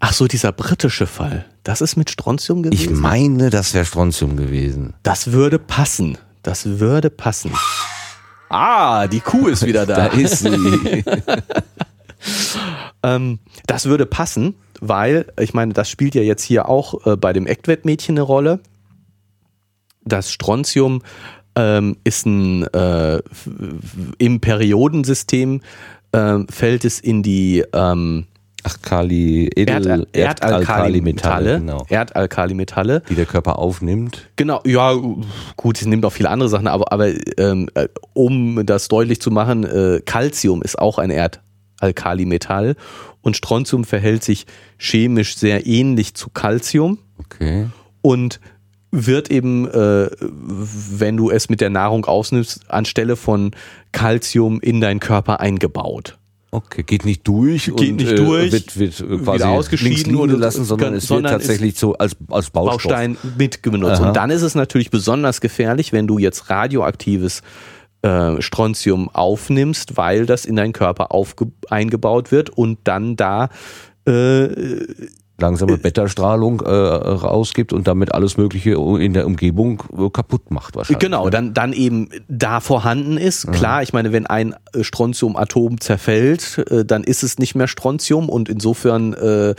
Ach so, dieser britische Fall. Das ist mit Strontium gewesen?
Ich meine, das wäre Strontium gewesen.
Das würde passen. Das würde passen. Ah, die Kuh ist wieder da.
da ist sie.
ähm, das würde passen, weil, ich meine, das spielt ja jetzt hier auch äh, bei dem Ektwett-Mädchen eine Rolle das Strontium ähm, ist ein äh, im Periodensystem äh, fällt es in die ähm,
Ach, Kali, Edel,
Erd, Erdalkalimetalle, genau. Erdalkalimetalle,
die der Körper aufnimmt.
Genau, ja, gut, es nimmt auch viele andere Sachen, aber, aber ähm, äh, um das deutlich zu machen, äh, Calcium ist auch ein Erdalkalimetall und Strontium verhält sich chemisch sehr ähnlich zu Calcium.
Okay.
Und wird eben, äh, wenn du es mit der Nahrung ausnimmst, anstelle von Calcium in deinen Körper eingebaut.
Okay, geht nicht durch
geht und nicht äh, durch,
wird, wird quasi ausgeschieden
oder gelassen, sondern es sondern wird tatsächlich so als, als Baustoff. Baustein mitgenutzt. Und dann ist es natürlich besonders gefährlich, wenn du jetzt radioaktives äh, Strontium aufnimmst, weil das in deinen Körper eingebaut wird und dann da äh,
langsame äh, Beta-Strahlung äh, rausgibt und damit alles Mögliche in der Umgebung äh, kaputt macht wahrscheinlich.
Genau, ne? dann, dann eben da vorhanden ist. Klar, ich meine, wenn ein äh, Strontium-Atom zerfällt, äh, dann ist es nicht mehr Strontium und insofern äh,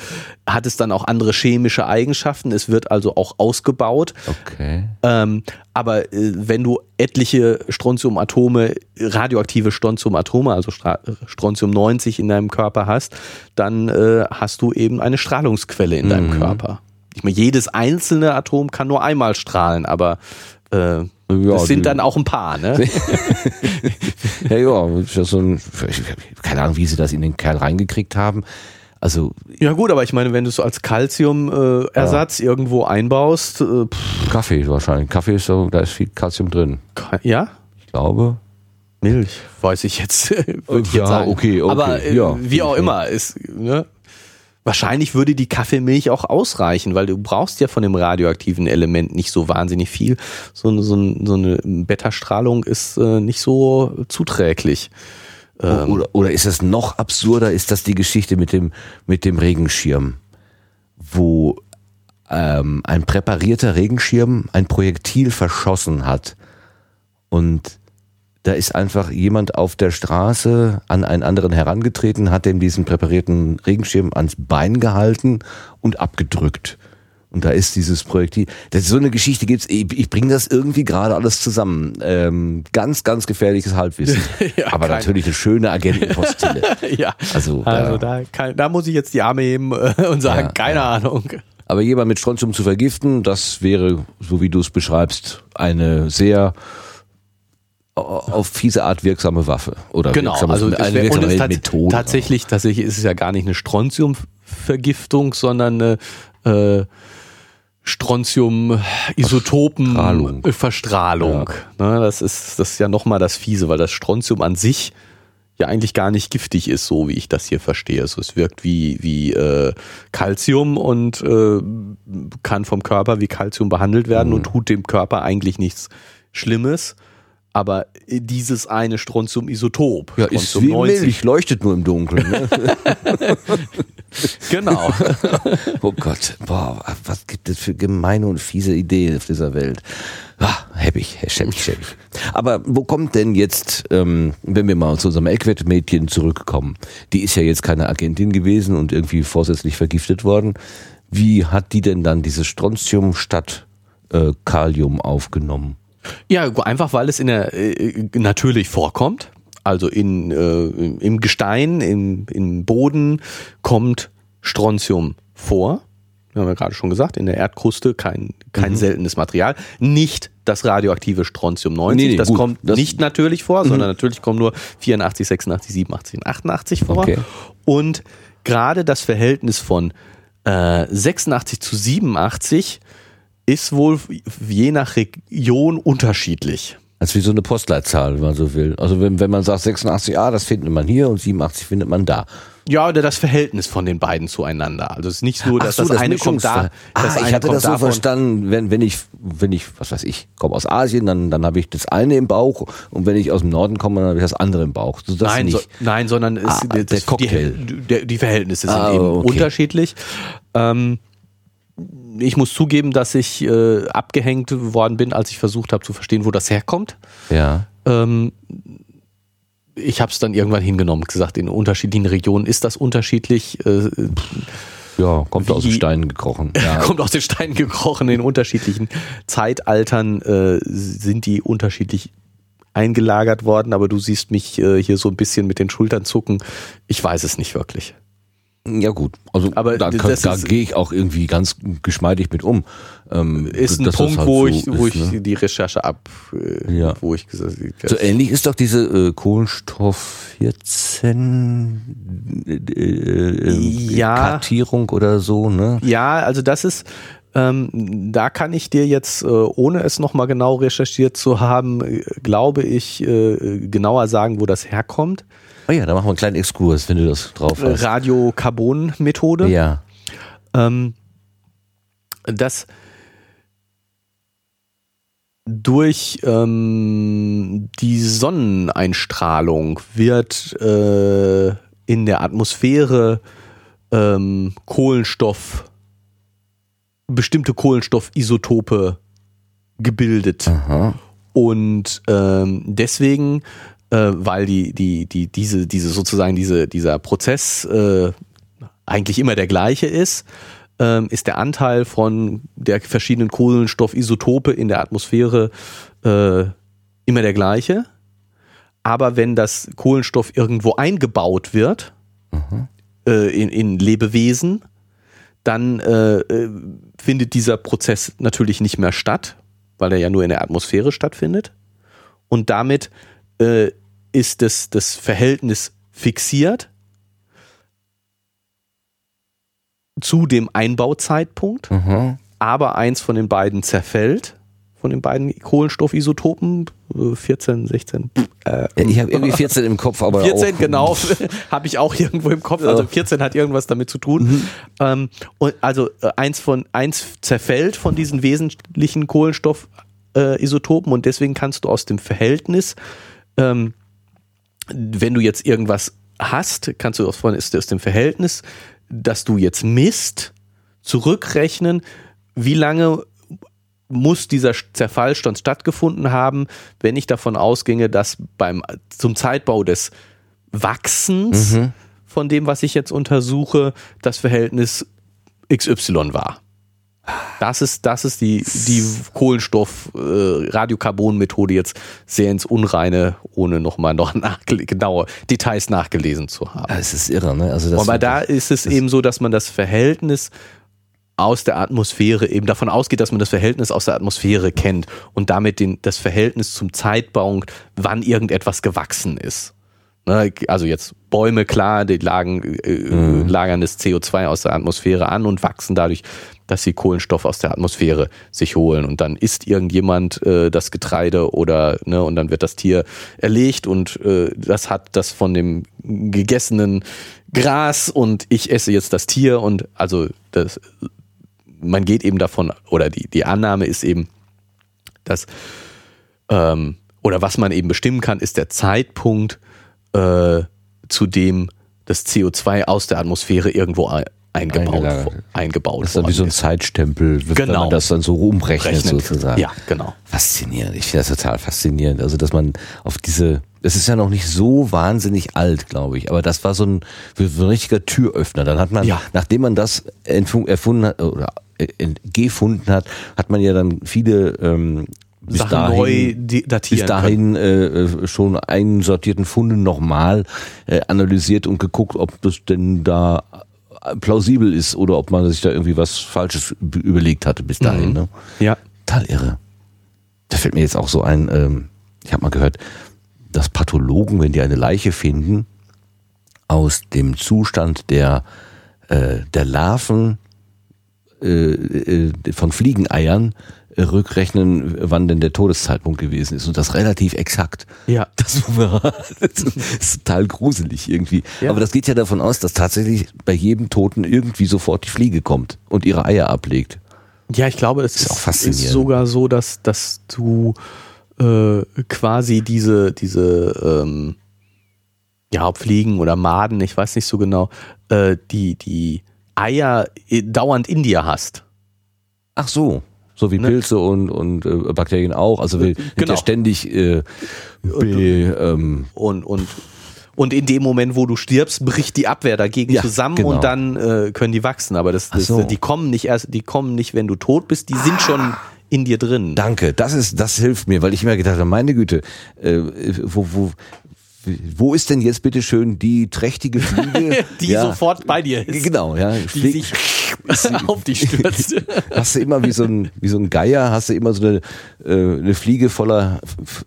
hat es dann auch andere chemische Eigenschaften. Es wird also auch ausgebaut.
Okay.
Ähm, aber äh, wenn du etliche Strontiumatome, radioaktive Strontiumatome, also Stra Strontium 90 in deinem Körper hast, dann äh, hast du eben eine Strahlungsquelle in mhm. deinem Körper. Ich meine, jedes einzelne Atom kann nur einmal strahlen, aber äh, ja, das sind dann auch ein paar, ne?
ja, ja, so ein, keine Ahnung, wie sie das in den Kerl reingekriegt haben. Also
ja gut, aber ich meine, wenn du es als Calcium-Ersatz äh, ja. irgendwo einbaust, äh,
Kaffee wahrscheinlich. Kaffee ist so, da ist viel Calcium drin.
Ja,
ich glaube.
Milch, weiß ich jetzt.
würde ich ja, jetzt sagen. okay, okay.
Aber äh, ja, wie auch immer, ist ne? wahrscheinlich würde die Kaffeemilch auch ausreichen, weil du brauchst ja von dem radioaktiven Element nicht so wahnsinnig viel. So, so, so eine Beta-Strahlung ist äh, nicht so zuträglich.
Ähm, oder, oder ist das noch absurder? Ist das die Geschichte mit dem, mit dem Regenschirm, wo ähm, ein präparierter Regenschirm ein Projektil verschossen hat und da ist einfach jemand auf der Straße an einen anderen herangetreten, hat dem diesen präparierten Regenschirm ans Bein gehalten und abgedrückt. Und da ist dieses Projektil. Das ist so eine Geschichte gibt's. Ich, ich bringe das irgendwie gerade alles zusammen. Ähm, ganz, ganz gefährliches Halbwissen. ja, Aber keine. natürlich eine schöne Agentenpostille.
ja. Also, also da, kann, da muss ich jetzt die Arme heben äh, und sagen, ja, keine ja. Ahnung.
Aber jemand mit Strontium zu vergiften, das wäre, so wie du es beschreibst, eine sehr auf fiese Art wirksame Waffe oder
genau, also eine wirksame Methode. Tatsächlich, tatsächlich ist es ja gar nicht eine Strontiumvergiftung, sondern eine äh, Strontium-Isotopen-Verstrahlung. Verstrahlung. Ja. Ne, das ist das ist ja nochmal das Fiese, weil das Strontium an sich ja eigentlich gar nicht giftig ist, so wie ich das hier verstehe. Also es wirkt wie wie äh, Calcium und äh, kann vom Körper wie Calcium behandelt werden mhm. und tut dem Körper eigentlich nichts Schlimmes aber dieses eine Strontium-Isotop.
Ja, ist wie 90. Milch, leuchtet nur im Dunkeln. Ne?
genau.
oh Gott, boah, was gibt es für gemeine und fiese Ideen auf dieser Welt? Ah, heppig, schäbig, schäbig. Aber wo kommt denn jetzt, ähm, wenn wir mal zu unserem Eckwettmädchen zurückkommen, die ist ja jetzt keine Agentin gewesen und irgendwie vorsätzlich vergiftet worden. Wie hat die denn dann dieses Strontium statt äh, Kalium aufgenommen?
Ja, einfach weil es in der äh, natürlich vorkommt. Also in, äh, im Gestein, im, im Boden kommt Strontium vor. Wir haben ja gerade schon gesagt, in der Erdkruste kein, kein mhm. seltenes Material. Nicht das radioaktive Strontium 90, nee, nee, das gut. kommt das nicht natürlich vor, mhm. sondern natürlich kommen nur 84, 86, 87 und 88 vor. Okay. Und gerade das Verhältnis von äh, 86 zu 87 ist wohl je nach Region unterschiedlich.
Als wie so eine Postleitzahl, wenn man so will. Also wenn, wenn man sagt 86a, das findet man hier und 87 findet man da.
Ja, oder das Verhältnis von den beiden zueinander. Also es ist nicht so, dass so, das, das eine kommt da.
Ah, ich hatte das so verstanden, wenn, wenn ich, wenn ich, was weiß ich, komme aus Asien, dann, dann habe ich das eine im Bauch und wenn ich aus dem Norden komme, dann habe ich das andere im Bauch.
So, nein,
nicht.
So, nein, sondern ah,
ist, der Cocktail.
Die, die Verhältnisse sind ah, eben okay. unterschiedlich. Ähm, ich muss zugeben, dass ich äh, abgehängt worden bin, als ich versucht habe zu verstehen, wo das herkommt.
Ja.
Ähm, ich habe es dann irgendwann hingenommen, gesagt, in unterschiedlichen Regionen ist das unterschiedlich. Äh,
ja, kommt wie, aus den Steinen gekrochen. Ja.
kommt aus den Steinen gekrochen. In unterschiedlichen Zeitaltern äh, sind die unterschiedlich eingelagert worden, aber du siehst mich äh, hier so ein bisschen mit den Schultern zucken. Ich weiß es nicht wirklich.
Ja gut, also aber da, da gehe ich auch irgendwie ganz geschmeidig mit um.
Ähm, ist ein Punkt, halt wo so ich, wo ist, ich ne? die Recherche ab, äh,
ja.
wo ich gesagt
So ähnlich ist doch diese äh, Kohlenstoff 14 äh, äh,
ja.
Kartierung oder so, ne?
Ja, also das ist Ähm, da kann ich dir jetzt, äh, ohne es nochmal genau recherchiert zu haben, äh, glaube ich, äh, genauer sagen, wo das herkommt.
Oh ja, da machen wir einen kleinen Exkurs, wenn du das drauf hast.
Radiokarbon-Methode.
Ja.
Ähm, das durch ähm, die Sonneneinstrahlung wird äh, in der Atmosphäre ähm, Kohlenstoff, bestimmte Kohlenstoffisotope gebildet.
Aha.
Und ähm, deswegen, äh, weil die, die, die, diese, diese sozusagen diese, dieser Prozess äh, eigentlich immer der gleiche ist, ähm, ist der Anteil von der verschiedenen Kohlenstoffisotope in der Atmosphäre äh, immer der gleiche. Aber wenn das Kohlenstoff irgendwo eingebaut wird,
Mhm.
äh, in, in Lebewesen, dann äh, äh, findet dieser Prozess natürlich nicht mehr statt, weil er ja nur in der Atmosphäre stattfindet. Und damit äh, ist das, das Verhältnis fixiert zu dem Einbauzeitpunkt,
Mhm.
aber eins von den beiden zerfällt, von den beiden Kohlenstoffisotopen, äh, 14, 16, äh,
ich habe irgendwie 14 im Kopf, aber
14,
auch,
genau, habe ich auch irgendwo im Kopf. Also 14 hat irgendwas damit zu tun. Ähm, und also äh, eins von eins zerfällt von diesen wesentlichen Kohlenstoffisotopen und deswegen kannst du aus dem Verhältnis, ähm, wenn du jetzt irgendwas hast, kannst du aus, von, ist aus dem Verhältnis, dass du jetzt misst, zurückrechnen, wie lange muss dieser Zerfallstand stattgefunden haben, wenn ich davon ausginge, dass beim zum Zeitbau des Wachsens
Mhm.
von dem, was ich jetzt untersuche, das Verhältnis XY war. Das ist, das ist die, die Kohlenstoff-Radiokarbon-Methode jetzt sehr ins Unreine, ohne nochmal noch genaue Details nachgelesen zu haben.
Ja, es ist irre, ne? Also das
Aber da ist es eben so, dass man das Verhältnis aus der Atmosphäre eben davon ausgeht, dass man das Verhältnis aus der Atmosphäre kennt und damit den, das Verhältnis zum Zeitpunkt, wann irgendetwas gewachsen ist. Ne, Also jetzt Bäume, klar, die lagen, äh, lagern das CO2 aus der Atmosphäre an und wachsen dadurch, dass sie Kohlenstoff aus der Atmosphäre sich holen. Und dann isst irgendjemand äh, das Getreide oder, ne, und dann wird das Tier erlegt und äh, das hat das von dem gegessenen Gras und ich esse jetzt das Tier und also das, man geht eben davon, oder die, die Annahme ist eben, dass, ähm, oder was man eben bestimmen kann, ist der Zeitpunkt, äh, zu dem das CO2 aus der Atmosphäre irgendwo ein, eingebaut, eingebaut
Das ist dann wie so ein Zeitstempel, wenn
Genau.
man das dann so rumrechnet
Rechnen.
sozusagen.
Ja, genau.
Faszinierend. Ich finde das total faszinierend. Also, dass man auf diese, es ist ja noch nicht so wahnsinnig alt, glaube ich, aber das war so ein, so ein richtiger Türöffner. Dann hat man,
Ja.
nachdem man das erfunden hat oder äh, gefunden hat, hat man ja dann viele ähm, bis
Sachen
dahin,
neu datieren
bis dahin äh, äh, schon einsortierten Funde nochmal äh, analysiert und geguckt, ob das denn da äh, plausibel ist oder ob man sich da irgendwie was Falsches überlegt hatte bis dahin.
Mhm.
Ne?
Ja.
Total irre. Da fällt mir jetzt auch so ein, ähm, ich habe mal gehört, dass Pathologen, wenn die eine Leiche finden, aus dem Zustand der, äh, der Larven äh, äh, von Fliegeneiern rückrechnen, wann denn der Todeszeitpunkt gewesen ist. Und das relativ exakt.
Ja.
Das, das ist total gruselig irgendwie.
Ja.
Aber das geht ja davon aus, dass tatsächlich bei jedem Toten irgendwie sofort die Fliege kommt und ihre Eier ablegt.
Ja, ich glaube, es
Ist
ist, ist sogar so, dass, dass du äh, quasi diese, diese ähm, ja, ob Fliegen oder Maden, ich weiß nicht so genau, äh, die, die Eier i- dauernd in dir hast.
Ach so. So wie
Ne?
Pilze und, und äh, Bakterien auch. Also wir
Genau.
ja ständig äh, be, ähm,
Und, und, und in dem Moment, wo du stirbst, bricht die Abwehr dagegen
Ja,
zusammen
genau.
und dann äh, können die wachsen. Aber das, das,
so.
die kommen nicht erst, die kommen nicht, wenn du tot bist, die sind schon in dir drin.
Danke, das ist, das hilft mir, weil ich immer gedacht habe, meine Güte, äh, wo, wo, wo ist denn jetzt bitte schön die trächtige Fliege?
die sofort bei dir ist.
Genau, ja.
Die sich auf dich stürzt.
hast du immer wie so ein, wie so ein Geier, hast du immer so eine, äh, eine Fliege voller,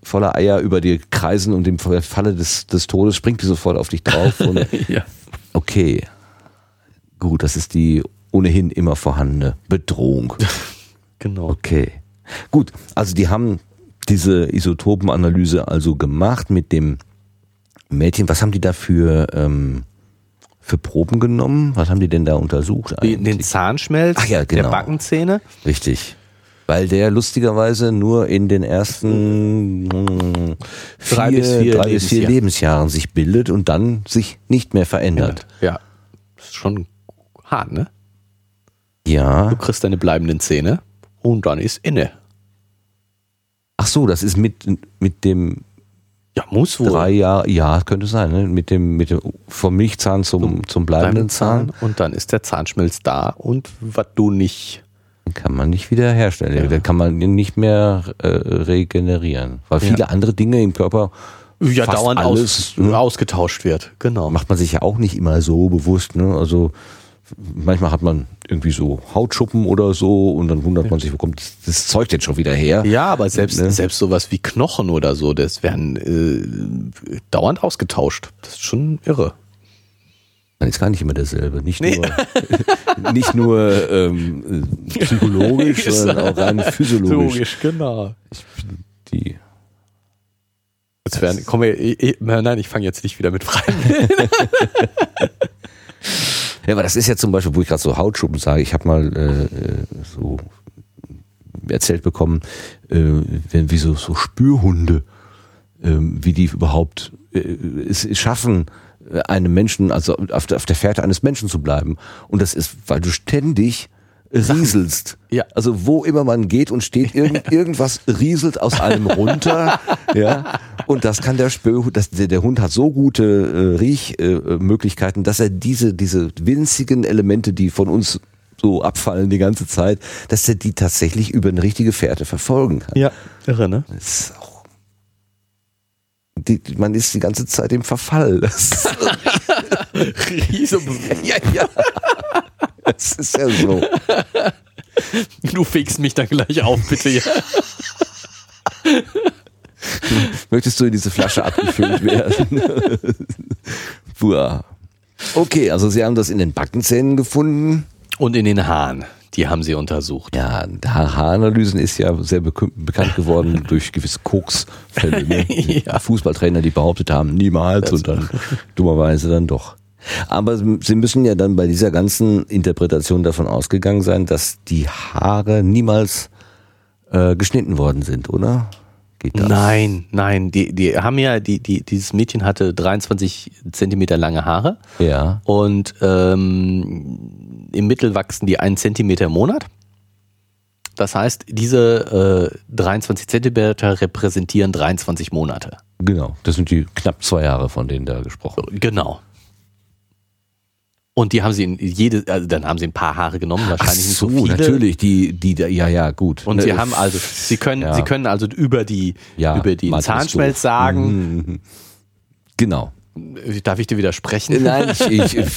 voller Eier über dir kreisen und im Falle des, des Todes springt die sofort auf dich drauf. Und
ja.
okay, gut, das ist die ohnehin immer vorhandene Bedrohung.
genau.
Okay. Gut, also die haben diese Isotopenanalyse also gemacht mit dem Mädchen. Was haben die da für, ähm, für Proben genommen? Was haben die denn da untersucht?
Den, den Zahnschmelz
Ach ja, genau.
der Backenzähne.
Richtig. Weil der lustigerweise nur in den ersten vier,
Drei bis vier
drei bis vier
Lebensjahr.
Lebensjahren sich bildet und dann sich nicht mehr verändert.
Ja. Das ist schon hart, ne?
Ja.
Du kriegst deine bleibenden Zähne und dann ist inne.
Ach so, das ist mit, mit dem
Ja, muss wohl.
drei Jahr, ja, könnte sein, ne? Mit dem, mit dem vom Milchzahn zum, zum bleibenden Zahn
Und dann ist der Zahnschmelz da und was du nicht.
kann man nicht wieder herstellen.
Ja.
Den kann man nicht mehr äh, regenerieren. Weil viele
Ja.
andere Dinge im Körper
Ja,
fast
dauernd
alles,
aus,
ne?
ausgetauscht wird. Genau.
macht man sich ja auch nicht immer so bewusst. Ne? Also manchmal hat man irgendwie so Hautschuppen oder so und dann wundert man sich, wo kommt das, Zeug denn schon wieder her?
Ja, aber selbst,
Ne?
selbst sowas wie Knochen oder so, das werden äh, dauernd ausgetauscht. Das ist schon irre.
Man ist gar nicht immer derselbe. Nicht nur, nicht nur ähm, äh, psychologisch, sondern auch rein physiologisch.
genau.
Die,
Jetzt werden, komm, ich, ich, nein, ich fange jetzt nicht wieder mit freien.
Ja, aber das ist ja zum Beispiel, wo ich gerade so Hautschuppen sage, ich habe mal äh, so erzählt bekommen, äh, wenn wie so, so Spürhunde, äh, wie die überhaupt äh, es schaffen, äh, einem Menschen, also auf der, auf der Fährte eines Menschen zu bleiben. Und das ist, weil du ständig rieselst.
Ja.
Also wo immer man geht und steht, irgend, irgendwas rieselt aus einem runter. ja. Und das kann der Spürhund, das, der, der Hund hat so gute äh, Riechmöglichkeiten, äh, dass er diese, diese winzigen Elemente, die von uns so abfallen die ganze Zeit, dass er die tatsächlich über eine richtige Fährte verfolgen kann.
ja, irre, ne?
Das ist auch die, man ist die ganze Zeit im Verfall. Das ist,
Riese
ja, ja. Das ist ja so.
Du fegst mich dann gleich auf, bitte. Ja.
Möchtest du in diese Flasche abgefüllt werden? Buah. Okay, also Sie haben das in den Backenzähnen gefunden.
Und in den Haaren, die haben sie untersucht.
Ja, Haar- Haaranalysen ist ja sehr bekü- bekannt geworden durch gewisse Koksfälle. Ne?
Ja.
Fußballtrainer, die behauptet haben, niemals und dann dummerweise dann doch. Aber Sie müssen ja dann bei dieser ganzen Interpretation davon ausgegangen sein, dass die Haare niemals äh, geschnitten worden sind, oder?
Nein, nein, die, die haben ja, die, die, dieses Mädchen hatte 23 Zentimeter lange Haare
Ja.
und ähm, im Mittel wachsen die einen Zentimeter im Monat. Das heißt, diese äh, 23 Zentimeter repräsentieren 23 Monate.
Genau. Das sind die knapp zwei Jahre, von denen da gesprochen wird.
Genau. Und die haben sie in jede, also dann haben sie ein paar Haare genommen, wahrscheinlich nicht so viele.
natürlich, die, die, ja, ja, gut.
Und sie
Ne,
haben also, sie können,
Ja.
sie können also über die,
Ja,
über den Zahnschmelz sagen.
Mhm. Genau.
Darf ich dir widersprechen?
Nein, ich, ich,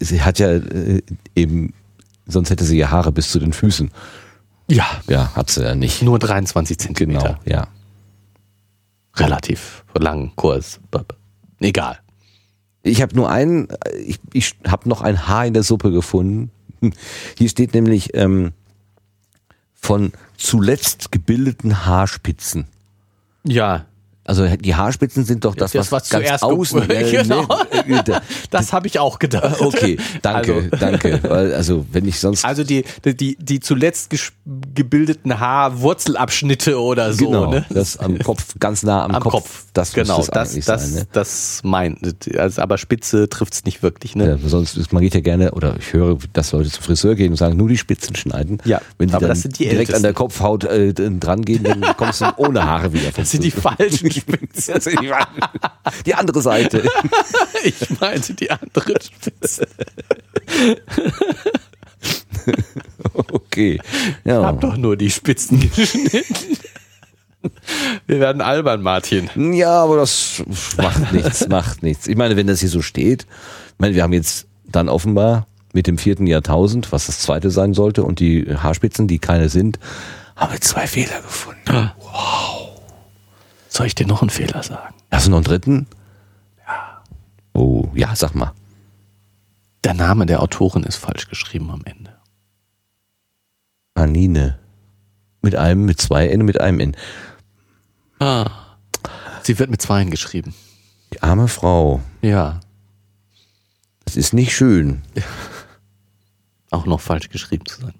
sie hat ja äh, eben, sonst hätte sie ja Haare bis zu den Füßen.
Ja.
Ja, hat sie ja nicht.
Nur 23 Zentimeter.
Genau, ja.
Relativ lang, kurz. Egal.
Ich habe nur einen, ich, ich habe noch ein Haar in der Suppe gefunden. Hier steht nämlich ähm, von zuletzt gebildeten Haarspitzen.
Ja.
Also die Haarspitzen sind doch das,
Das,
was,
was
ganz
zuerst
außen.
ge-
äh,
Genau.
ne, äh,
Das habe ich auch gedacht.
Okay, danke,
Also,
danke. Also wenn ich sonst
also die, die, die zuletzt gebildeten Haarwurzelabschnitte oder so,
genau,
ne?
das am Kopf, ganz nah am,
Am
Kopf,
Kopf.
das
genau, das, das,
sein. Ne?
das meint. Also, aber Spitze trifft es nicht wirklich, ne?
Ja, sonst ist, man geht ja gerne, oder ich höre, dass Leute zum Friseur gehen und sagen, nur die Spitzen schneiden.
Ja,
Wenn die
aber
dann
das sind die
direkt
Ältesten.
an der Kopfhaut äh, dran gehen, dann kommst du ohne Haare wieder
Das sind die
Friseur.
falschen Spitzen.
Die andere Seite.
Ich meinte die andere Spitze.
Okay.
Ich
Ja.
hab doch nur die Spitzen geschnitten. Wir werden albern, Martin.
ja, aber das macht nichts, macht nichts. Ich meine, wenn das hier so steht, ich meine, wir haben jetzt dann offenbar mit dem vierten Jahrtausend, was das zweite sein sollte, und die Haarspitzen, die keine sind, haben wir zwei Fehler gefunden.
Soll ich dir noch einen Fehler sagen?
Hast du noch einen dritten? Ja. Oh, ja, sag mal.
Der Name der Autorin ist falsch geschrieben am Ende.
Anine. Mit einem, mit zwei N, mit einem N.
Ah. Sie wird mit zwei N geschrieben.
Die arme Frau.
Ja.
Das ist nicht schön.
Auch noch falsch geschrieben zu sein.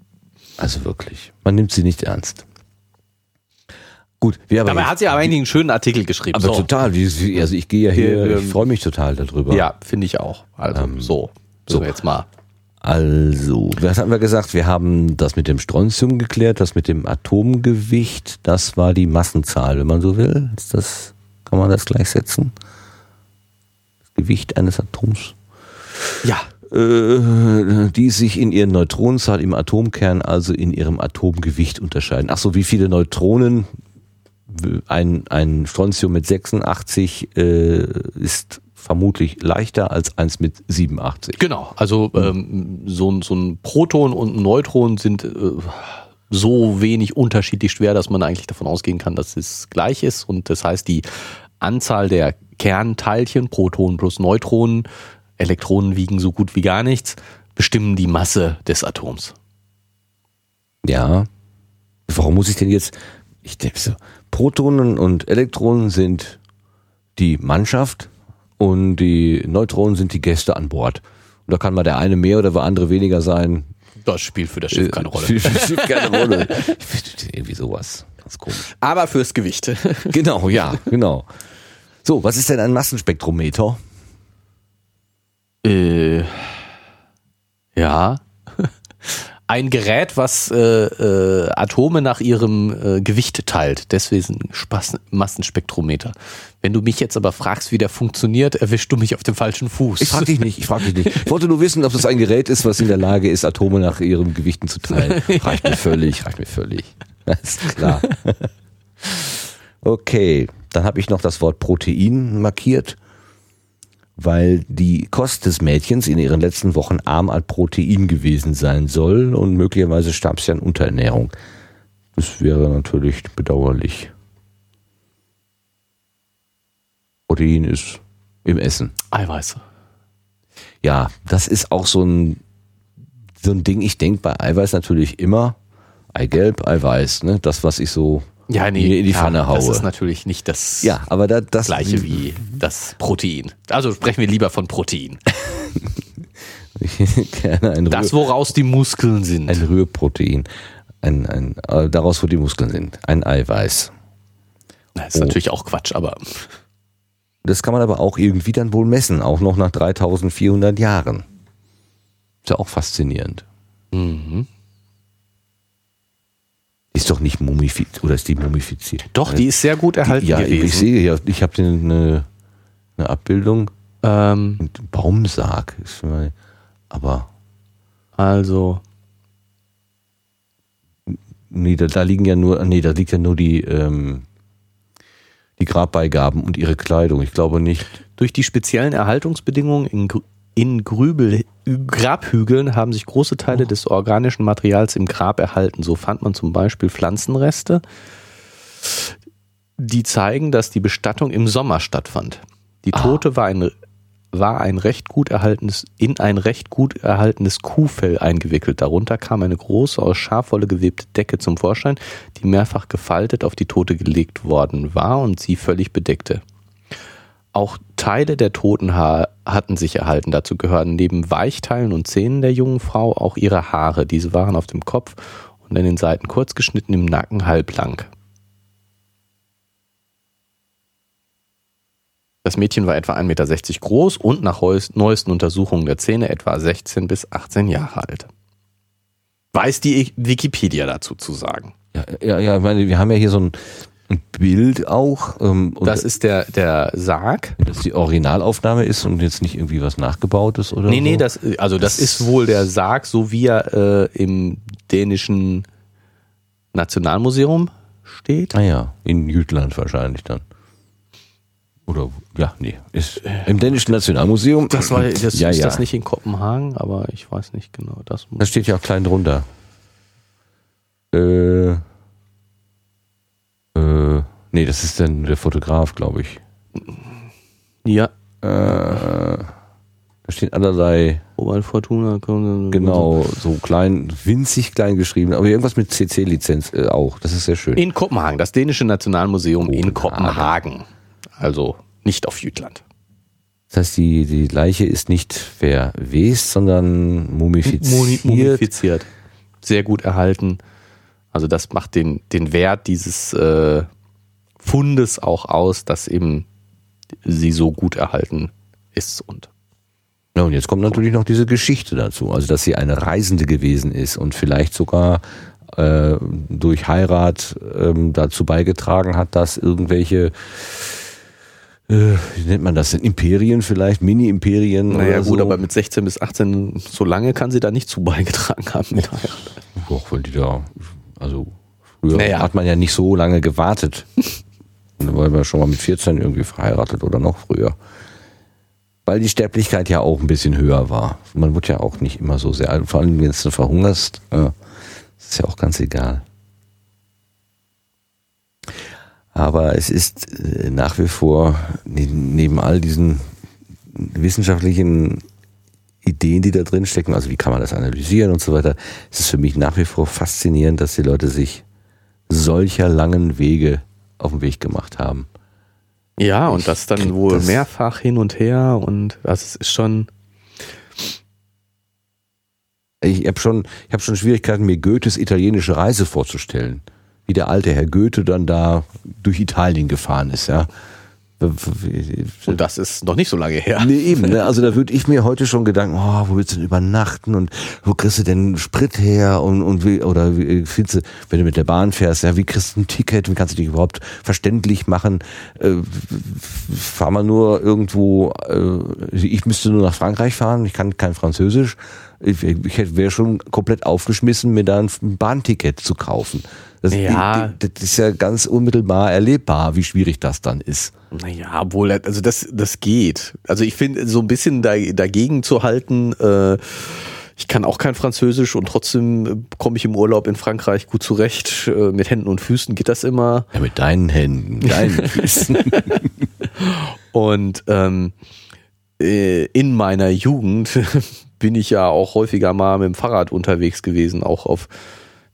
Also wirklich. Man nimmt sie nicht ernst. Gut,
wir aber. Dabei hat sie aber eigentlich einen schönen Artikel geschrieben.
Aber so. total. Also ich gehe ja hier, ich freue mich total darüber.
Ja, finde ich auch. Also ähm, so. So jetzt mal.
Also, was haben wir gesagt? Wir haben das mit dem Strontium geklärt, das mit dem Atomgewicht, das war die Massenzahl, wenn man so will. Ist das, kann man das gleichsetzen? Das Gewicht eines Atoms?
Ja.
Äh, die sich in ihren Neutronenzahl im Atomkern, also in ihrem Atomgewicht unterscheiden. Ach so, wie viele Neutronen ein, ein Strontium mit 86 äh, ist vermutlich leichter als eins mit 87.
Genau, also ähm, so, so ein Proton und ein Neutron sind äh, so wenig unterschiedlich schwer, dass man eigentlich davon ausgehen kann, dass es gleich ist. Und das heißt, die Anzahl der Kernteilchen, Protonen plus Neutronen, Elektronen wiegen so gut wie gar nichts, bestimmen die Masse des Atoms.
Ja. Warum muss ich denn jetzt, ich denke so, Protonen und Elektronen sind die Mannschaft und die Neutronen sind die Gäste an Bord. Und da kann mal der eine mehr oder der andere weniger sein.
Das spielt für das Schiff keine Rolle. Für
das Schiff keine Rolle. Irgendwie sowas.
Ganz komisch. Aber fürs Gewicht.
Genau, ja, genau. So, was ist denn ein Massenspektrometer?
Äh, ja ein Gerät, was äh, äh, Atome nach ihrem äh, Gewicht teilt. Deswegen Spaß Massenspektrometer. Wenn du mich jetzt aber fragst, wie der funktioniert, erwischst du mich auf dem falschen Fuß.
Ich frage dich nicht, ich frage dich nicht. Ich wollte nur wissen, ob das ein Gerät ist, was in der Lage ist, Atome nach ihren Gewichten zu teilen. Reicht mir völlig, reicht mir völlig. Ist klar. Okay, dann habe ich noch das Wort Protein markiert weil die Kost des Mädchens in ihren letzten Wochen arm an Protein gewesen sein soll und möglicherweise starb sie an Unterernährung. Das wäre natürlich bedauerlich. Protein ist im Essen.
Eiweiß.
Ja, das ist auch so ein, so ein Ding. Ich denke bei Eiweiß natürlich immer Eigelb, Eiweiß, ne? Das, was ich so
ja, nee,
in die Pfanne haue. Das
ist natürlich nicht das,
ja, aber da, das
gleiche wie das Protein. Also sprechen wir lieber von Protein.
Gerne ein
das, woraus die Muskeln sind.
Ein Rührprotein. Ein, ein, äh, daraus, wo die Muskeln sind. Ein Eiweiß.
Das ist oh. natürlich auch Quatsch, aber.
Das kann man aber auch irgendwie dann wohl messen, auch noch nach 3400 Jahren. Ist ja auch faszinierend. Mhm. Ist doch nicht mumifiziert, oder ist die mumifiziert?
Doch, die ist sehr gut erhalten
die, ja, gewesen. ich sehe ja, ich habe eine, eine Abbildung. Ähm, Baumsarg ist mal, aber.
Also.
Nee, da, da, liegen ja nur, nee, da liegt ja nur die, ähm, die Grabbeigaben und ihre Kleidung. Ich glaube nicht.
Durch die speziellen Erhaltungsbedingungen in in Grübel, Grabhügeln haben sich große Teile des organischen Materials im Grab erhalten. So fand man zum Beispiel Pflanzenreste, die zeigen, dass die Bestattung im Sommer stattfand. Die ah. Tote ah. war ein, war ein recht gut erhaltenes, in ein recht gut erhaltenes Kuhfell eingewickelt. Darunter kam eine große, aus Schafwolle gewebte Decke zum Vorschein, die mehrfach gefaltet auf die Tote gelegt worden war und sie völlig bedeckte. Auch Teile der toten Haar hatten sich erhalten. Dazu gehören neben Weichteilen und Zähnen der jungen Frau auch ihre Haare. Diese waren auf dem Kopf und an den Seiten kurz geschnitten, im Nacken halblang. Das Mädchen war etwa 1,60 Meter groß und nach neuesten Untersuchungen der Zähne etwa 16 bis 18 Jahre alt. Weiß die Wikipedia dazu zu sagen?
Ja, ja, ja, ich meine, wir haben ja hier so ein Bild auch.
Ähm, das ist der, der Sarg.
Dass die Originalaufnahme ist und jetzt nicht irgendwie was nachgebautes oder
Nee,
so.
nee, das, also das, das ist wohl der Sarg, so wie er äh, im dänischen Nationalmuseum steht.
Ah ja, in Jütland wahrscheinlich dann. Oder, ja, nee, ist im dänischen Nationalmuseum.
Das war, das ja, ist ja. das nicht in Kopenhagen, aber ich weiß nicht genau.
Das, das steht ja auch klein drunter. Äh, äh, nee, das ist dann der Fotograf, glaube ich.
Ja.
Äh, Da steht allerlei.
Oval Fortuna.
Genau, so klein, winzig klein geschrieben, aber irgendwas mit CC-Lizenz äh, auch. Das ist sehr schön.
In Kopenhagen, das dänische Nationalmuseum Kopenhagen. in Kopenhagen. Also nicht auf Jütland.
Das heißt, die, die Leiche ist nicht verwest, sondern mumifiziert. Mumifiziert.
Sehr gut erhalten. Also das macht den, den Wert dieses äh, Fundes auch aus, dass eben sie so gut erhalten ist und
ja, und jetzt kommt natürlich noch diese Geschichte dazu, also dass sie eine Reisende gewesen ist und vielleicht sogar äh, durch Heirat ähm, dazu beigetragen hat, dass irgendwelche äh, wie nennt man das denn? Imperien vielleicht? Mini-Imperien?
Naja, gut, so. aber mit 16 bis 18, so lange kann sie da nicht zu beigetragen haben mit Heirat.
Doch, weil die da, also früher naja. hat man ja nicht so lange gewartet. da war man schon mal mit 14 irgendwie verheiratet oder noch früher. Weil die Sterblichkeit ja auch ein bisschen höher war. Man wird ja auch nicht immer so sehr, vor allem wenn du verhungerst, äh, ist ja auch ganz egal. Aber es ist äh, nach wie vor, ne, neben all diesen wissenschaftlichen Ideen, die da drin stecken, also wie kann man das analysieren und so weiter, ist es für mich nach wie vor faszinierend, dass die Leute sich solcher langen Wege auf den Weg gemacht haben.
Ja, und das dann wohl das mehrfach hin und her und das ist schon.
Ich habe schon, ich hab schon Schwierigkeiten, mir Goethes italienische Reise vorzustellen wie der alte Herr Goethe dann da durch Italien gefahren ist, ja.
Und das ist noch nicht so lange her.
Nee, eben. Ne? Also da würde ich mir heute schon Gedanken, oh, wo willst du denn übernachten und wo kriegst du denn Sprit her und, und wie, oder wie findest du, wenn du mit der Bahn fährst, ja, wie kriegst du ein Ticket, wie kannst du dich überhaupt verständlich machen? Äh, fahr mal nur irgendwo, äh, ich müsste nur nach Frankreich fahren, ich kann kein Französisch. Ich, ich wäre schon komplett aufgeschmissen, mir da ein Bahnticket zu kaufen. Das, ja. das ist ja ganz unmittelbar erlebbar, wie schwierig das dann ist.
Naja, obwohl, also das, das geht. Also ich finde, so ein bisschen da, dagegen zu halten, äh, ich kann auch kein Französisch und trotzdem komme ich im Urlaub in Frankreich gut zurecht. Äh, mit Händen und Füßen geht das immer.
Ja, mit deinen Händen, deinen Füßen.
und ähm, äh, in meiner Jugend bin ich ja auch häufiger mal mit dem Fahrrad unterwegs gewesen, auch auf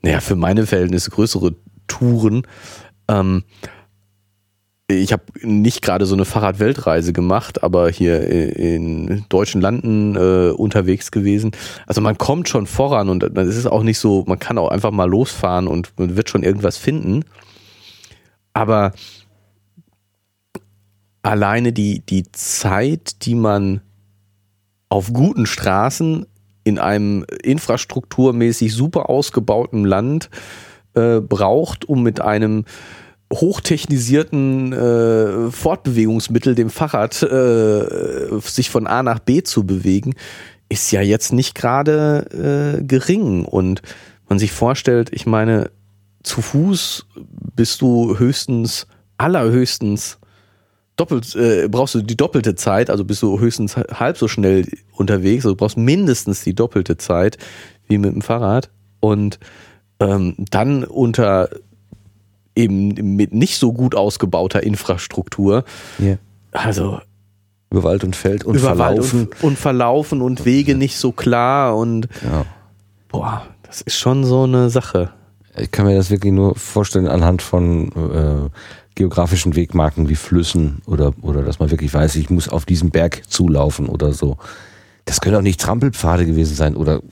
naja, für meine Verhältnisse größere Touren. Ähm, ich habe nicht gerade so eine Fahrradweltreise gemacht, aber hier in deutschen Landen äh, unterwegs gewesen. Also man kommt schon voran und es ist auch nicht so, man kann auch einfach mal losfahren und man wird schon irgendwas finden. Aber alleine die, die Zeit, die man auf guten Straßen in einem infrastrukturmäßig super ausgebauten Land äh, braucht, um mit einem hochtechnisierten äh, Fortbewegungsmittel, dem Fahrrad, äh, sich von A nach B zu bewegen, ist ja jetzt nicht gerade äh, gering. Und man sich vorstellt, ich meine, zu Fuß bist du höchstens, allerhöchstens doppelt, äh, brauchst du die doppelte Zeit, also bist du höchstens halb so schnell unterwegs, also du brauchst mindestens die doppelte Zeit wie mit dem Fahrrad. Und ähm, dann unter eben mit nicht so gut ausgebauter Infrastruktur.
Yeah.
Also
über Wald und Feld und verlaufen.
Und, und, verlaufen und Wege nicht so klar und
ja.
boah, das ist schon so eine Sache.
Ich kann mir das wirklich nur vorstellen anhand von äh, geografischen Wegmarken wie Flüssen oder, oder dass man wirklich weiß, ich muss auf diesen Berg zulaufen oder so. Das können auch nicht Trampelpfade gewesen sein oder.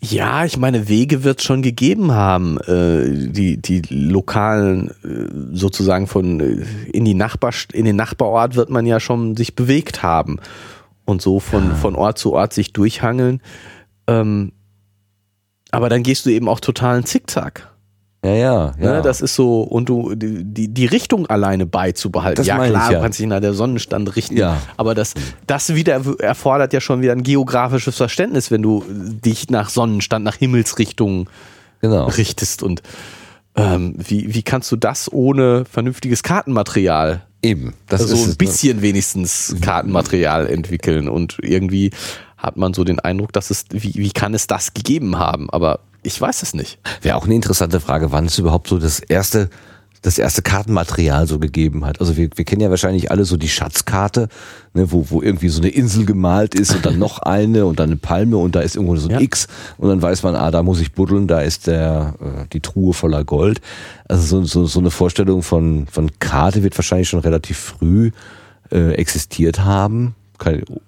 Ja, ich meine, Wege wird schon gegeben haben, äh, die, die lokalen äh, sozusagen von äh, in die Nachbar, in den Nachbarort wird man ja schon sich bewegt haben und so von, ja. von Ort zu Ort sich durchhangeln. Ähm, aber dann gehst du eben auch totalen Zickzack.
Ja, ja, ja.
Ne, das ist so, und du, die, die Richtung alleine beizubehalten.
Das
ja, klar,
ich, ja.
kannst dich nach der Sonnenstand richten.
Ja.
Aber das, das wieder erfordert ja schon wieder ein geografisches Verständnis, wenn du dich nach Sonnenstand, nach Himmelsrichtung
genau.
richtest. Und ähm, wie, wie kannst du das ohne vernünftiges Kartenmaterial
Eben.
Das also ist ein ne? bisschen ne? wenigstens Kartenmaterial entwickeln und irgendwie hat man so den Eindruck, dass es, wie, wie kann es das gegeben haben? Aber ich weiß es nicht.
Wäre auch eine interessante Frage, wann es überhaupt so das erste das erste Kartenmaterial so gegeben hat. Also wir, wir kennen ja wahrscheinlich alle so die Schatzkarte, ne, wo, wo irgendwie so eine Insel gemalt ist und dann noch eine und dann eine Palme und da ist irgendwo so ein ja. X und dann weiß man, ah, da muss ich buddeln, da ist der äh, die Truhe voller Gold. Also so, so, so eine Vorstellung von, von Karte wird wahrscheinlich schon relativ früh äh, existiert haben.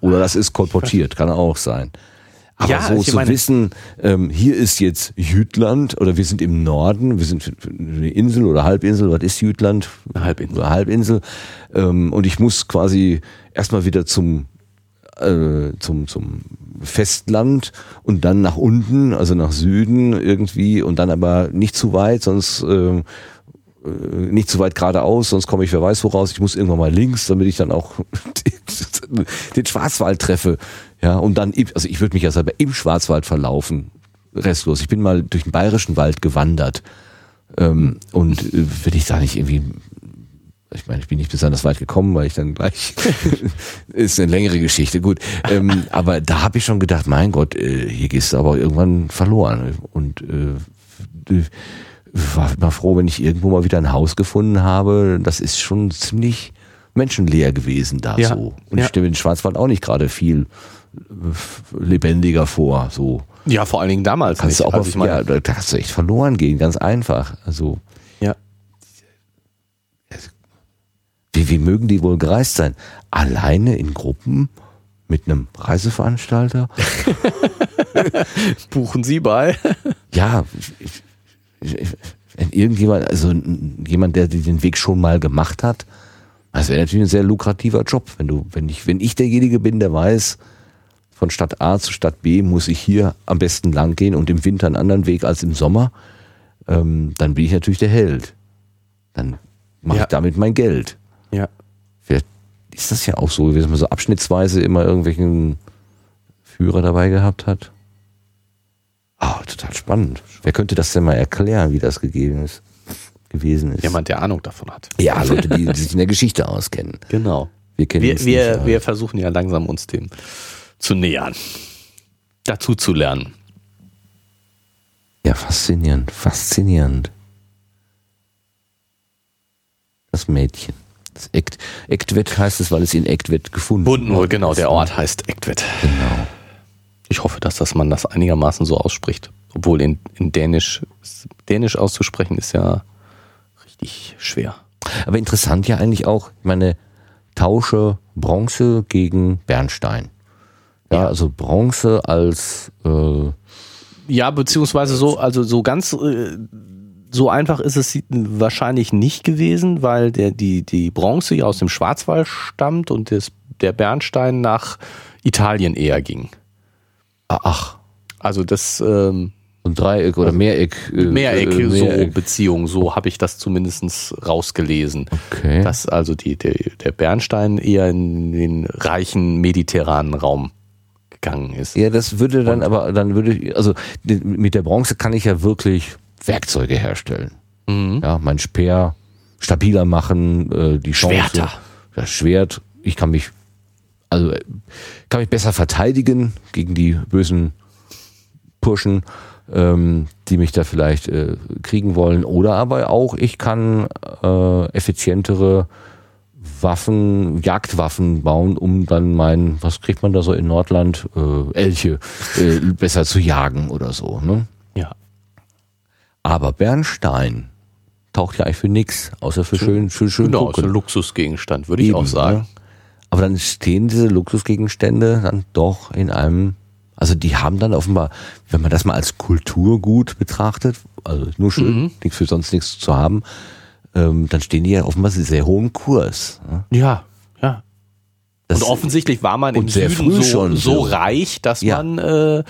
Oder das ist kolportiert, kann auch sein. Aber ja, so zu meine, wissen, ähm, hier ist jetzt Jütland oder wir sind im Norden, wir sind eine Insel oder Halbinsel, was ist Jütland? Halbinsel. Halbinsel. Ähm, und ich muss quasi erstmal wieder zum, äh, zum, zum Festland und dann nach unten, also nach Süden irgendwie und dann aber nicht zu weit, sonst äh, nicht zu weit geradeaus, sonst komme ich wer weiß woraus. Ich muss irgendwann mal links, damit ich dann auch den Schwarzwald treffe. Ja, und dann, also ich würde mich ja selber im Schwarzwald verlaufen, restlos. Ich bin mal durch den bayerischen Wald gewandert. Ähm, und äh, wenn ich da nicht irgendwie, ich meine, ich bin nicht besonders weit gekommen, weil ich dann gleich, ist eine längere Geschichte, gut. Ähm, aber da habe ich schon gedacht, mein Gott, äh, hier gehst du aber irgendwann verloren. Und äh, war immer froh, wenn ich irgendwo mal wieder ein Haus gefunden habe. Das ist schon ziemlich menschenleer gewesen da ja. so. Und ja. ich mir den Schwarzwald auch nicht gerade viel lebendiger vor. So.
Ja, vor allen Dingen damals.
Kannst nicht. du auch also ja, da kannst du echt verloren gehen, ganz einfach. Also.
Ja.
Wie, wie mögen die wohl gereist sein? Alleine in Gruppen mit einem Reiseveranstalter?
Buchen Sie bei?
ja, wenn irgendjemand, also jemand, der den Weg schon mal gemacht hat, das wäre natürlich ein sehr lukrativer Job, wenn du, wenn ich, wenn ich derjenige bin, der weiß, von Stadt A zu Stadt B muss ich hier am besten lang gehen und im Winter einen anderen Weg als im Sommer, ähm, dann bin ich natürlich der Held. Dann mache ja. ich damit mein Geld.
Ja.
Vielleicht ist das ja auch so, wie man so abschnittsweise immer irgendwelchen Führer dabei gehabt hat. Ah, oh, total spannend. Wer könnte das denn mal erklären, wie das gegeben ist, gewesen ist?
Jemand, der Ahnung davon hat.
Ja, Leute, die, die sich in der Geschichte auskennen.
Genau.
Wir kennen
wir, wir, wir versuchen ja langsam uns dem zu nähern, dazu zu lernen.
Ja, faszinierend, faszinierend. Das Mädchen. Das Ekt, Ektwett heißt es, weil es in Ektwett gefunden
wurde. Genau, der Ort heißt Ektwett.
Genau.
Ich hoffe, dass das man das einigermaßen so ausspricht. Obwohl in, in Dänisch, Dänisch auszusprechen ist ja richtig schwer.
Aber interessant ja eigentlich auch, ich meine, tausche Bronze gegen Bernstein. Ja, also Bronze als äh
ja, beziehungsweise so, also so ganz äh, so einfach ist es wahrscheinlich nicht gewesen, weil der die die Bronze ja aus dem Schwarzwald stammt und das, der Bernstein nach Italien eher ging.
Ach,
also das ähm,
ein Dreieck oder also Mehreck.
Äh, Mehreck, äh, Mehreck. so Beziehung, so habe ich das zumindest rausgelesen.
Okay.
Dass also die, der, der Bernstein eher in den reichen mediterranen Raum gegangen ist.
Ja, das würde dann Und, aber, dann würde ich, also mit der Bronze kann ich ja wirklich Werkzeuge herstellen. Mhm. Ja, mein Speer stabiler machen, äh, die Chance,
Schwerter.
Das Schwert, ich kann mich, also kann mich besser verteidigen gegen die bösen Purschen, ähm, die mich da vielleicht äh, kriegen wollen. Oder aber auch, ich kann äh, effizientere Waffen, Jagdwaffen bauen, um dann mein, was kriegt man da so in Nordland, äh, Elche äh, besser zu jagen oder so. Ne?
Ja.
Aber Bernstein taucht ja eigentlich für nichts, außer für schön, schön, schön
genau, gucken. Genau, Luxusgegenstand, würde ich auch sagen. Ne?
Aber dann stehen diese Luxusgegenstände dann doch in einem, also die haben dann offenbar, wenn man das mal als Kulturgut betrachtet, also nur schön, mhm. nichts für sonst nichts zu haben, ähm, dann stehen die ja offenbar sehr hohen Kurs.
Ne? Ja, ja. Das und offensichtlich war man im
Süden
so,
schon
so reich, dass ja. man äh,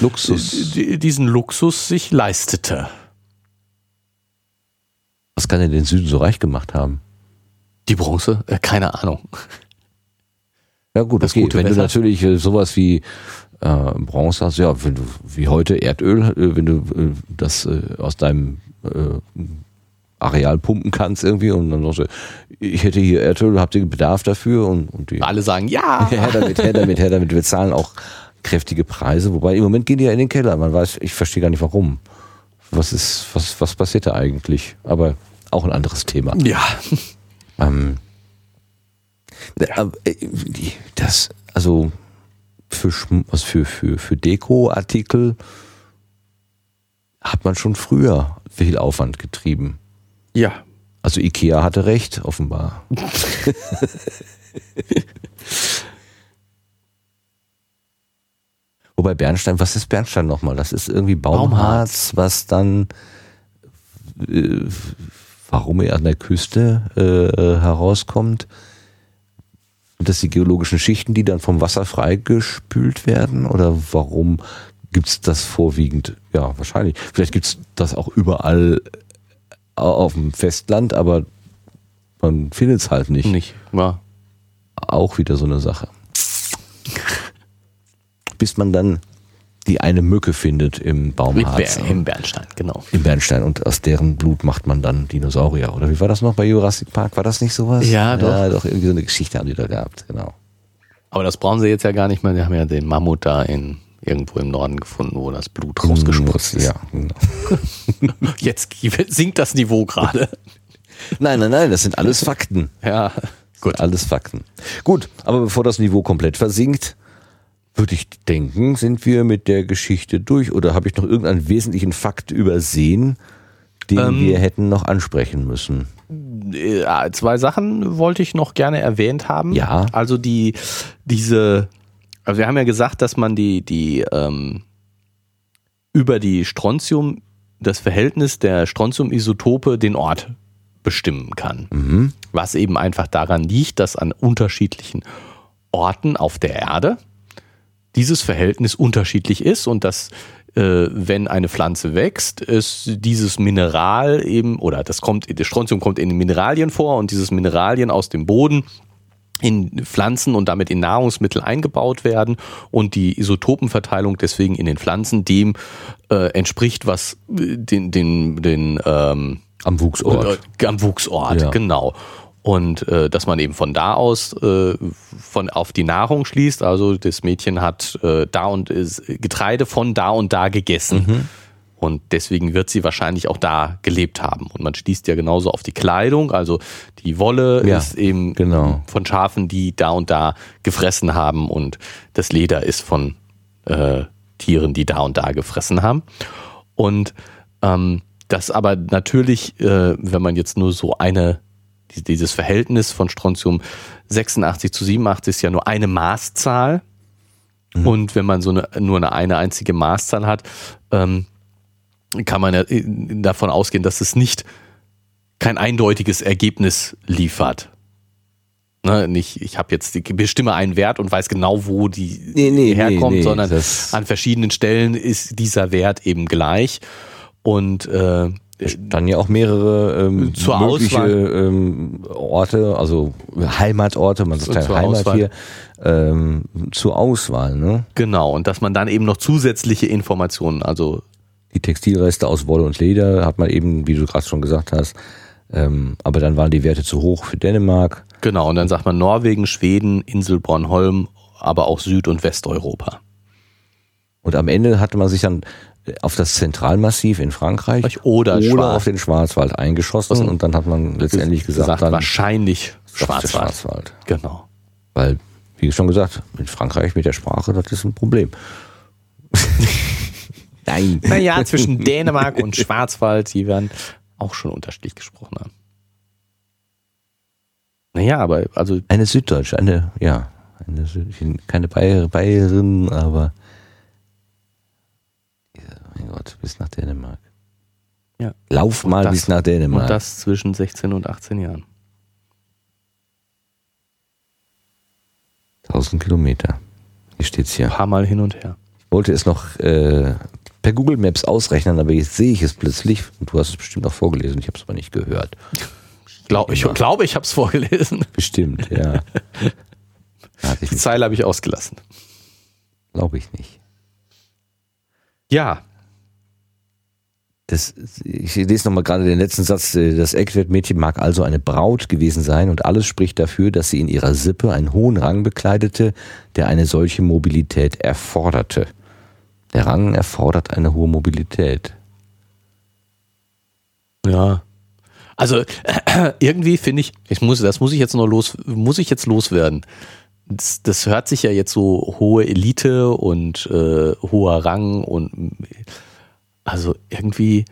Luxus.
diesen Luxus sich leistete.
Was kann denn den Süden so reich gemacht haben?
Die Bronze? Äh, keine Ahnung.
Ja gut, das okay. Wenn Wetter? du natürlich äh, sowas wie äh, Bronze hast, ja, wenn du wie heute Erdöl, äh, wenn du äh, das äh, aus deinem äh, Areal pumpen kannst irgendwie und dann sagst du, ich hätte hier Erdöl, habt ihr Bedarf dafür? Und, und
die, alle sagen ja.
Her damit, her damit, her damit. Wir zahlen auch kräftige Preise, wobei im Moment gehen die ja in den Keller. Man weiß, ich verstehe gar nicht warum. Was ist, was, was passiert da eigentlich? Aber auch ein anderes Thema.
Ja. Ähm,
ja. Äh, das, also für, was für, für, für Deko-Artikel hat man schon früher viel Aufwand getrieben.
Ja.
Also Ikea hatte recht, offenbar. Wobei Bernstein, was ist Bernstein nochmal? Das ist irgendwie Baumharz, Baumharz. was dann, äh, warum er an der Küste äh, herauskommt. Und das die geologischen Schichten, die dann vom Wasser freigespült werden? Oder warum gibt es das vorwiegend? Ja, wahrscheinlich. Vielleicht gibt es das auch überall auf dem Festland, aber man findet es halt nicht.
Nicht, ja.
Auch wieder so eine Sache. Bis man dann die eine Mücke findet im Baumharz.
Im Bernstein, genau.
Im Bernstein und aus deren Blut macht man dann Dinosaurier. Oder wie war das noch bei Jurassic Park? War das nicht sowas?
Ja, doch. Ja,
doch, irgendwie so eine Geschichte haben die da gehabt, genau.
Aber das brauchen sie jetzt ja gar nicht mehr. Die haben ja den Mammut da in irgendwo im Norden gefunden, wo das Blut rausgespritzt ist.
Ja, genau.
Jetzt sinkt das Niveau gerade.
Nein, nein, nein, das sind alles Fakten.
Ja,
gut. Alles Fakten. Gut, aber bevor das Niveau komplett versinkt, würde ich denken, sind wir mit der Geschichte durch. Oder habe ich noch irgendeinen wesentlichen Fakt übersehen, den ähm, wir hätten noch ansprechen müssen?
Ja, zwei Sachen wollte ich noch gerne erwähnt haben.
Ja.
Also die, diese also wir haben ja gesagt, dass man die, die ähm, über die Strontium, das Verhältnis der Strontium-Isotope den Ort bestimmen kann. Mhm. Was eben einfach daran liegt, dass an unterschiedlichen Orten auf der Erde dieses Verhältnis unterschiedlich ist und dass äh, wenn eine Pflanze wächst, ist dieses Mineral eben, oder das kommt, das Strontium kommt in den Mineralien vor und dieses Mineralien aus dem Boden in Pflanzen und damit in Nahrungsmittel eingebaut werden und die Isotopenverteilung deswegen in den Pflanzen dem äh, entspricht, was äh, den, den, den ähm,
am Wuchsort.
Äh, am Wuchsort, ja. genau. Und äh, dass man eben von da aus äh, von auf die Nahrung schließt. Also das Mädchen hat äh, da und ist Getreide von da und da gegessen. Mhm. Und deswegen wird sie wahrscheinlich auch da gelebt haben. Und man schließt ja genauso auf die Kleidung. Also die Wolle ja, ist eben genau. von Schafen, die da und da gefressen haben. Und das Leder ist von äh, Tieren, die da und da gefressen haben. Und ähm, das aber natürlich, äh, wenn man jetzt nur so eine, dieses Verhältnis von Strontium 86 zu 87 ist ja nur eine Maßzahl. Mhm. Und wenn man so eine, nur eine, eine einzige Maßzahl hat, ähm, kann man ja äh, davon ausgehen, dass es nicht kein eindeutiges Ergebnis liefert. Ne, nicht, ich habe jetzt die, bestimme einen Wert und weiß genau, wo die
nee, nee,
herkommt,
nee,
sondern an verschiedenen Stellen ist dieser Wert eben gleich. Und äh,
dann ja auch mehrere ähm,
zur
mögliche
Auswahl.
ähm, Orte, also Heimatorte, man sagt ja Heimat Auswahl. hier, ähm, zur Auswahl. Ne?
Genau, und dass man dann eben noch zusätzliche Informationen, also
die Textilreste aus Wolle und Leder hat man eben, wie du gerade schon gesagt hast, ähm, aber dann waren die Werte zu hoch für Dänemark.
Genau, und dann sagt man Norwegen, Schweden, Insel Bornholm, aber auch Süd- und Westeuropa.
Und am Ende hatte man sich dann auf das Zentralmassiv in Frankreich
oder,
oder auf den Schwarzwald eingeschossen und dann hat man letztendlich gesagt, gesagt dann
wahrscheinlich Schwarzwald.
Schwarzwald.
Genau.
Weil, wie schon gesagt, in Frankreich mit der Sprache, das ist ein Problem.
Nein. Naja, zwischen Dänemark und Schwarzwald, die werden auch schon unterschiedlich gesprochen haben. Naja, aber also.
Eine Süddeutsche, eine, ja, eine, keine Bayer, Bayerin, aber. Ja, mein Gott, bis nach Dänemark.
Ja.
Lauf mal das, bis nach Dänemark.
Und das zwischen 16 und 18 Jahren.
1000 Kilometer. Hier steht's hier.
Ein paar Mal hin und her.
Ich wollte es noch äh, per Google Maps ausrechnen, aber jetzt sehe ich es plötzlich und du hast es bestimmt auch vorgelesen, ich habe es aber nicht gehört.
Ich glaube, ich, glaub, ich habe es vorgelesen.
Bestimmt, ja.
Die Zeile habe ich ausgelassen.
Glaube ich nicht.
Ja.
Das, ich lese nochmal gerade den letzten Satz. Das Eckwertmädchen mag also eine Braut gewesen sein und alles spricht dafür, dass sie in ihrer Sippe einen hohen Rang bekleidete, der eine solche Mobilität erforderte. Der Rang erfordert eine hohe Mobilität.
Ja. Also irgendwie finde ich, ich muss, das muss ich jetzt noch los, muss ich jetzt loswerden. Das, das hört sich ja jetzt so hohe Elite und äh, hoher Rang und also irgendwie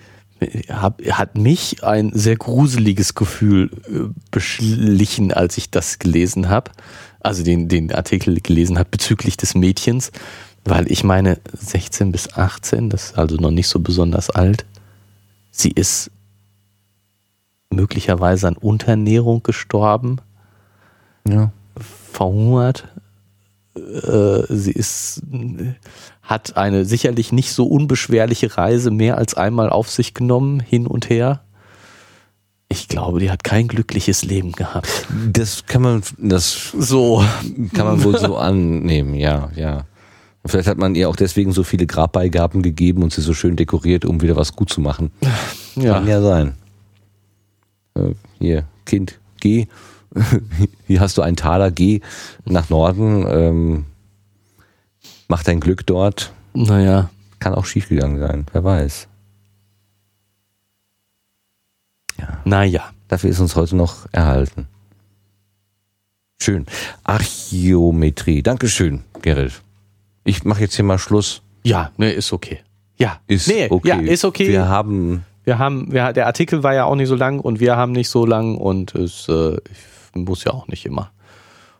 hab, hat mich ein sehr gruseliges Gefühl äh, beschlichen, als ich das gelesen habe, also den, den Artikel gelesen habe bezüglich des Mädchens, weil ich meine 16 bis 18, das ist also noch nicht so besonders alt, sie ist möglicherweise an Unterernährung gestorben, ja. verhungert, äh, sie ist hat eine sicherlich nicht so unbeschwerliche Reise mehr als einmal auf sich genommen, hin und her. Ich glaube, die hat kein glückliches Leben gehabt.
Das kann man, das so kann man wohl so annehmen, ja, ja. Vielleicht hat man ihr auch deswegen so viele Grabbeigaben gegeben und sie so schön dekoriert, um wieder was gut zu machen. Ja. Kann ja sein. Äh, hier, Kind, geh. Hier hast du einen Taler, geh nach Norden. Ähm, mach dein Glück dort.
Naja.
Kann auch schiefgegangen sein, wer weiß.
Ja. Naja.
Dafür ist uns heute noch erhalten. Schön. Archäometrie. Dankeschön, Gerrit. Ich mache jetzt hier mal Schluss.
Ja, ne, ist okay. Ja,
ist nee, okay. Ja,
ist okay.
Wir haben.
Wir haben, wir, der Artikel war ja auch nicht so lang und wir haben nicht so lang und es äh, muss ja auch nicht immer.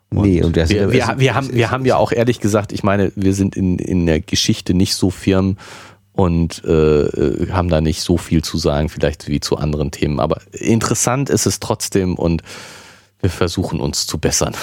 Und nee, und
wir, wir, wir, wir, haben, wir haben ja auch ehrlich gesagt, ich meine, wir sind in, in der Geschichte nicht so firm und äh, haben da nicht so viel zu sagen, vielleicht wie zu anderen Themen. Aber interessant ist es trotzdem und wir versuchen uns zu bessern.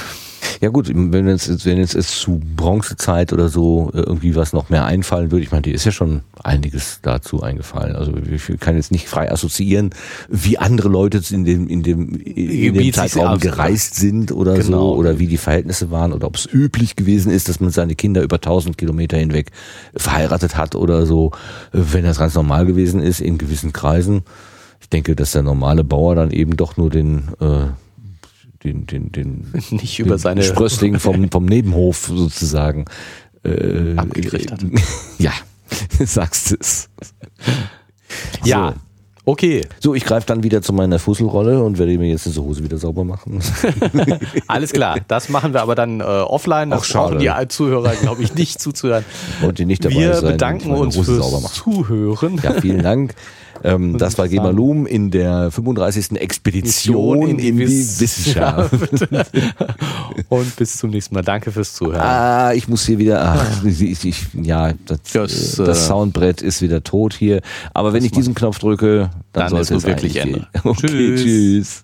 Ja gut, wenn jetzt, wenn jetzt zu Bronzezeit oder so äh, irgendwie was noch mehr einfallen würde, ich meine, die ist ja schon einiges dazu eingefallen. Also ich kann jetzt nicht frei assoziieren, wie andere Leute in dem, in dem, in dem Zeitraum gereist sind oder genau. so, oder wie die Verhältnisse waren, oder ob es üblich gewesen ist, dass man seine Kinder über 1000 Kilometer hinweg verheiratet hat oder so, wenn das ganz normal gewesen ist in gewissen Kreisen. Ich denke, dass der normale Bauer dann eben doch nur den äh, den, den, den,
nicht über seine
Sprössling vom, vom Nebenhof sozusagen
äh, abgekriegt hat.
Ja, sagst es.
Ja. Okay.
So, ich greife dann wieder zu meiner Fusselrolle und werde mir jetzt diese Hose wieder sauber machen.
Alles klar, das machen wir aber dann äh, offline. Das
Auch brauchen
die Zuhörer, glaube ich, nicht zuzuhören.
Und die nicht dabei
wir
sein.
Wir bedanken uns fürs Zuhören.
Ja, vielen Dank. Ähm, das war Gemalum in der 35. Expedition in die, in die Wissenschaft.
Und bis zum nächsten Mal. Danke fürs Zuhören.
Ah, ich muss hier wieder, ach, ich, ich, ja, das, das, äh, das, äh, Soundbrett ist wieder tot hier. Aber wenn ich diesen Knopf drücke, dann, dann sollte es wirklich enden.
Okay, tschüss. tschüss.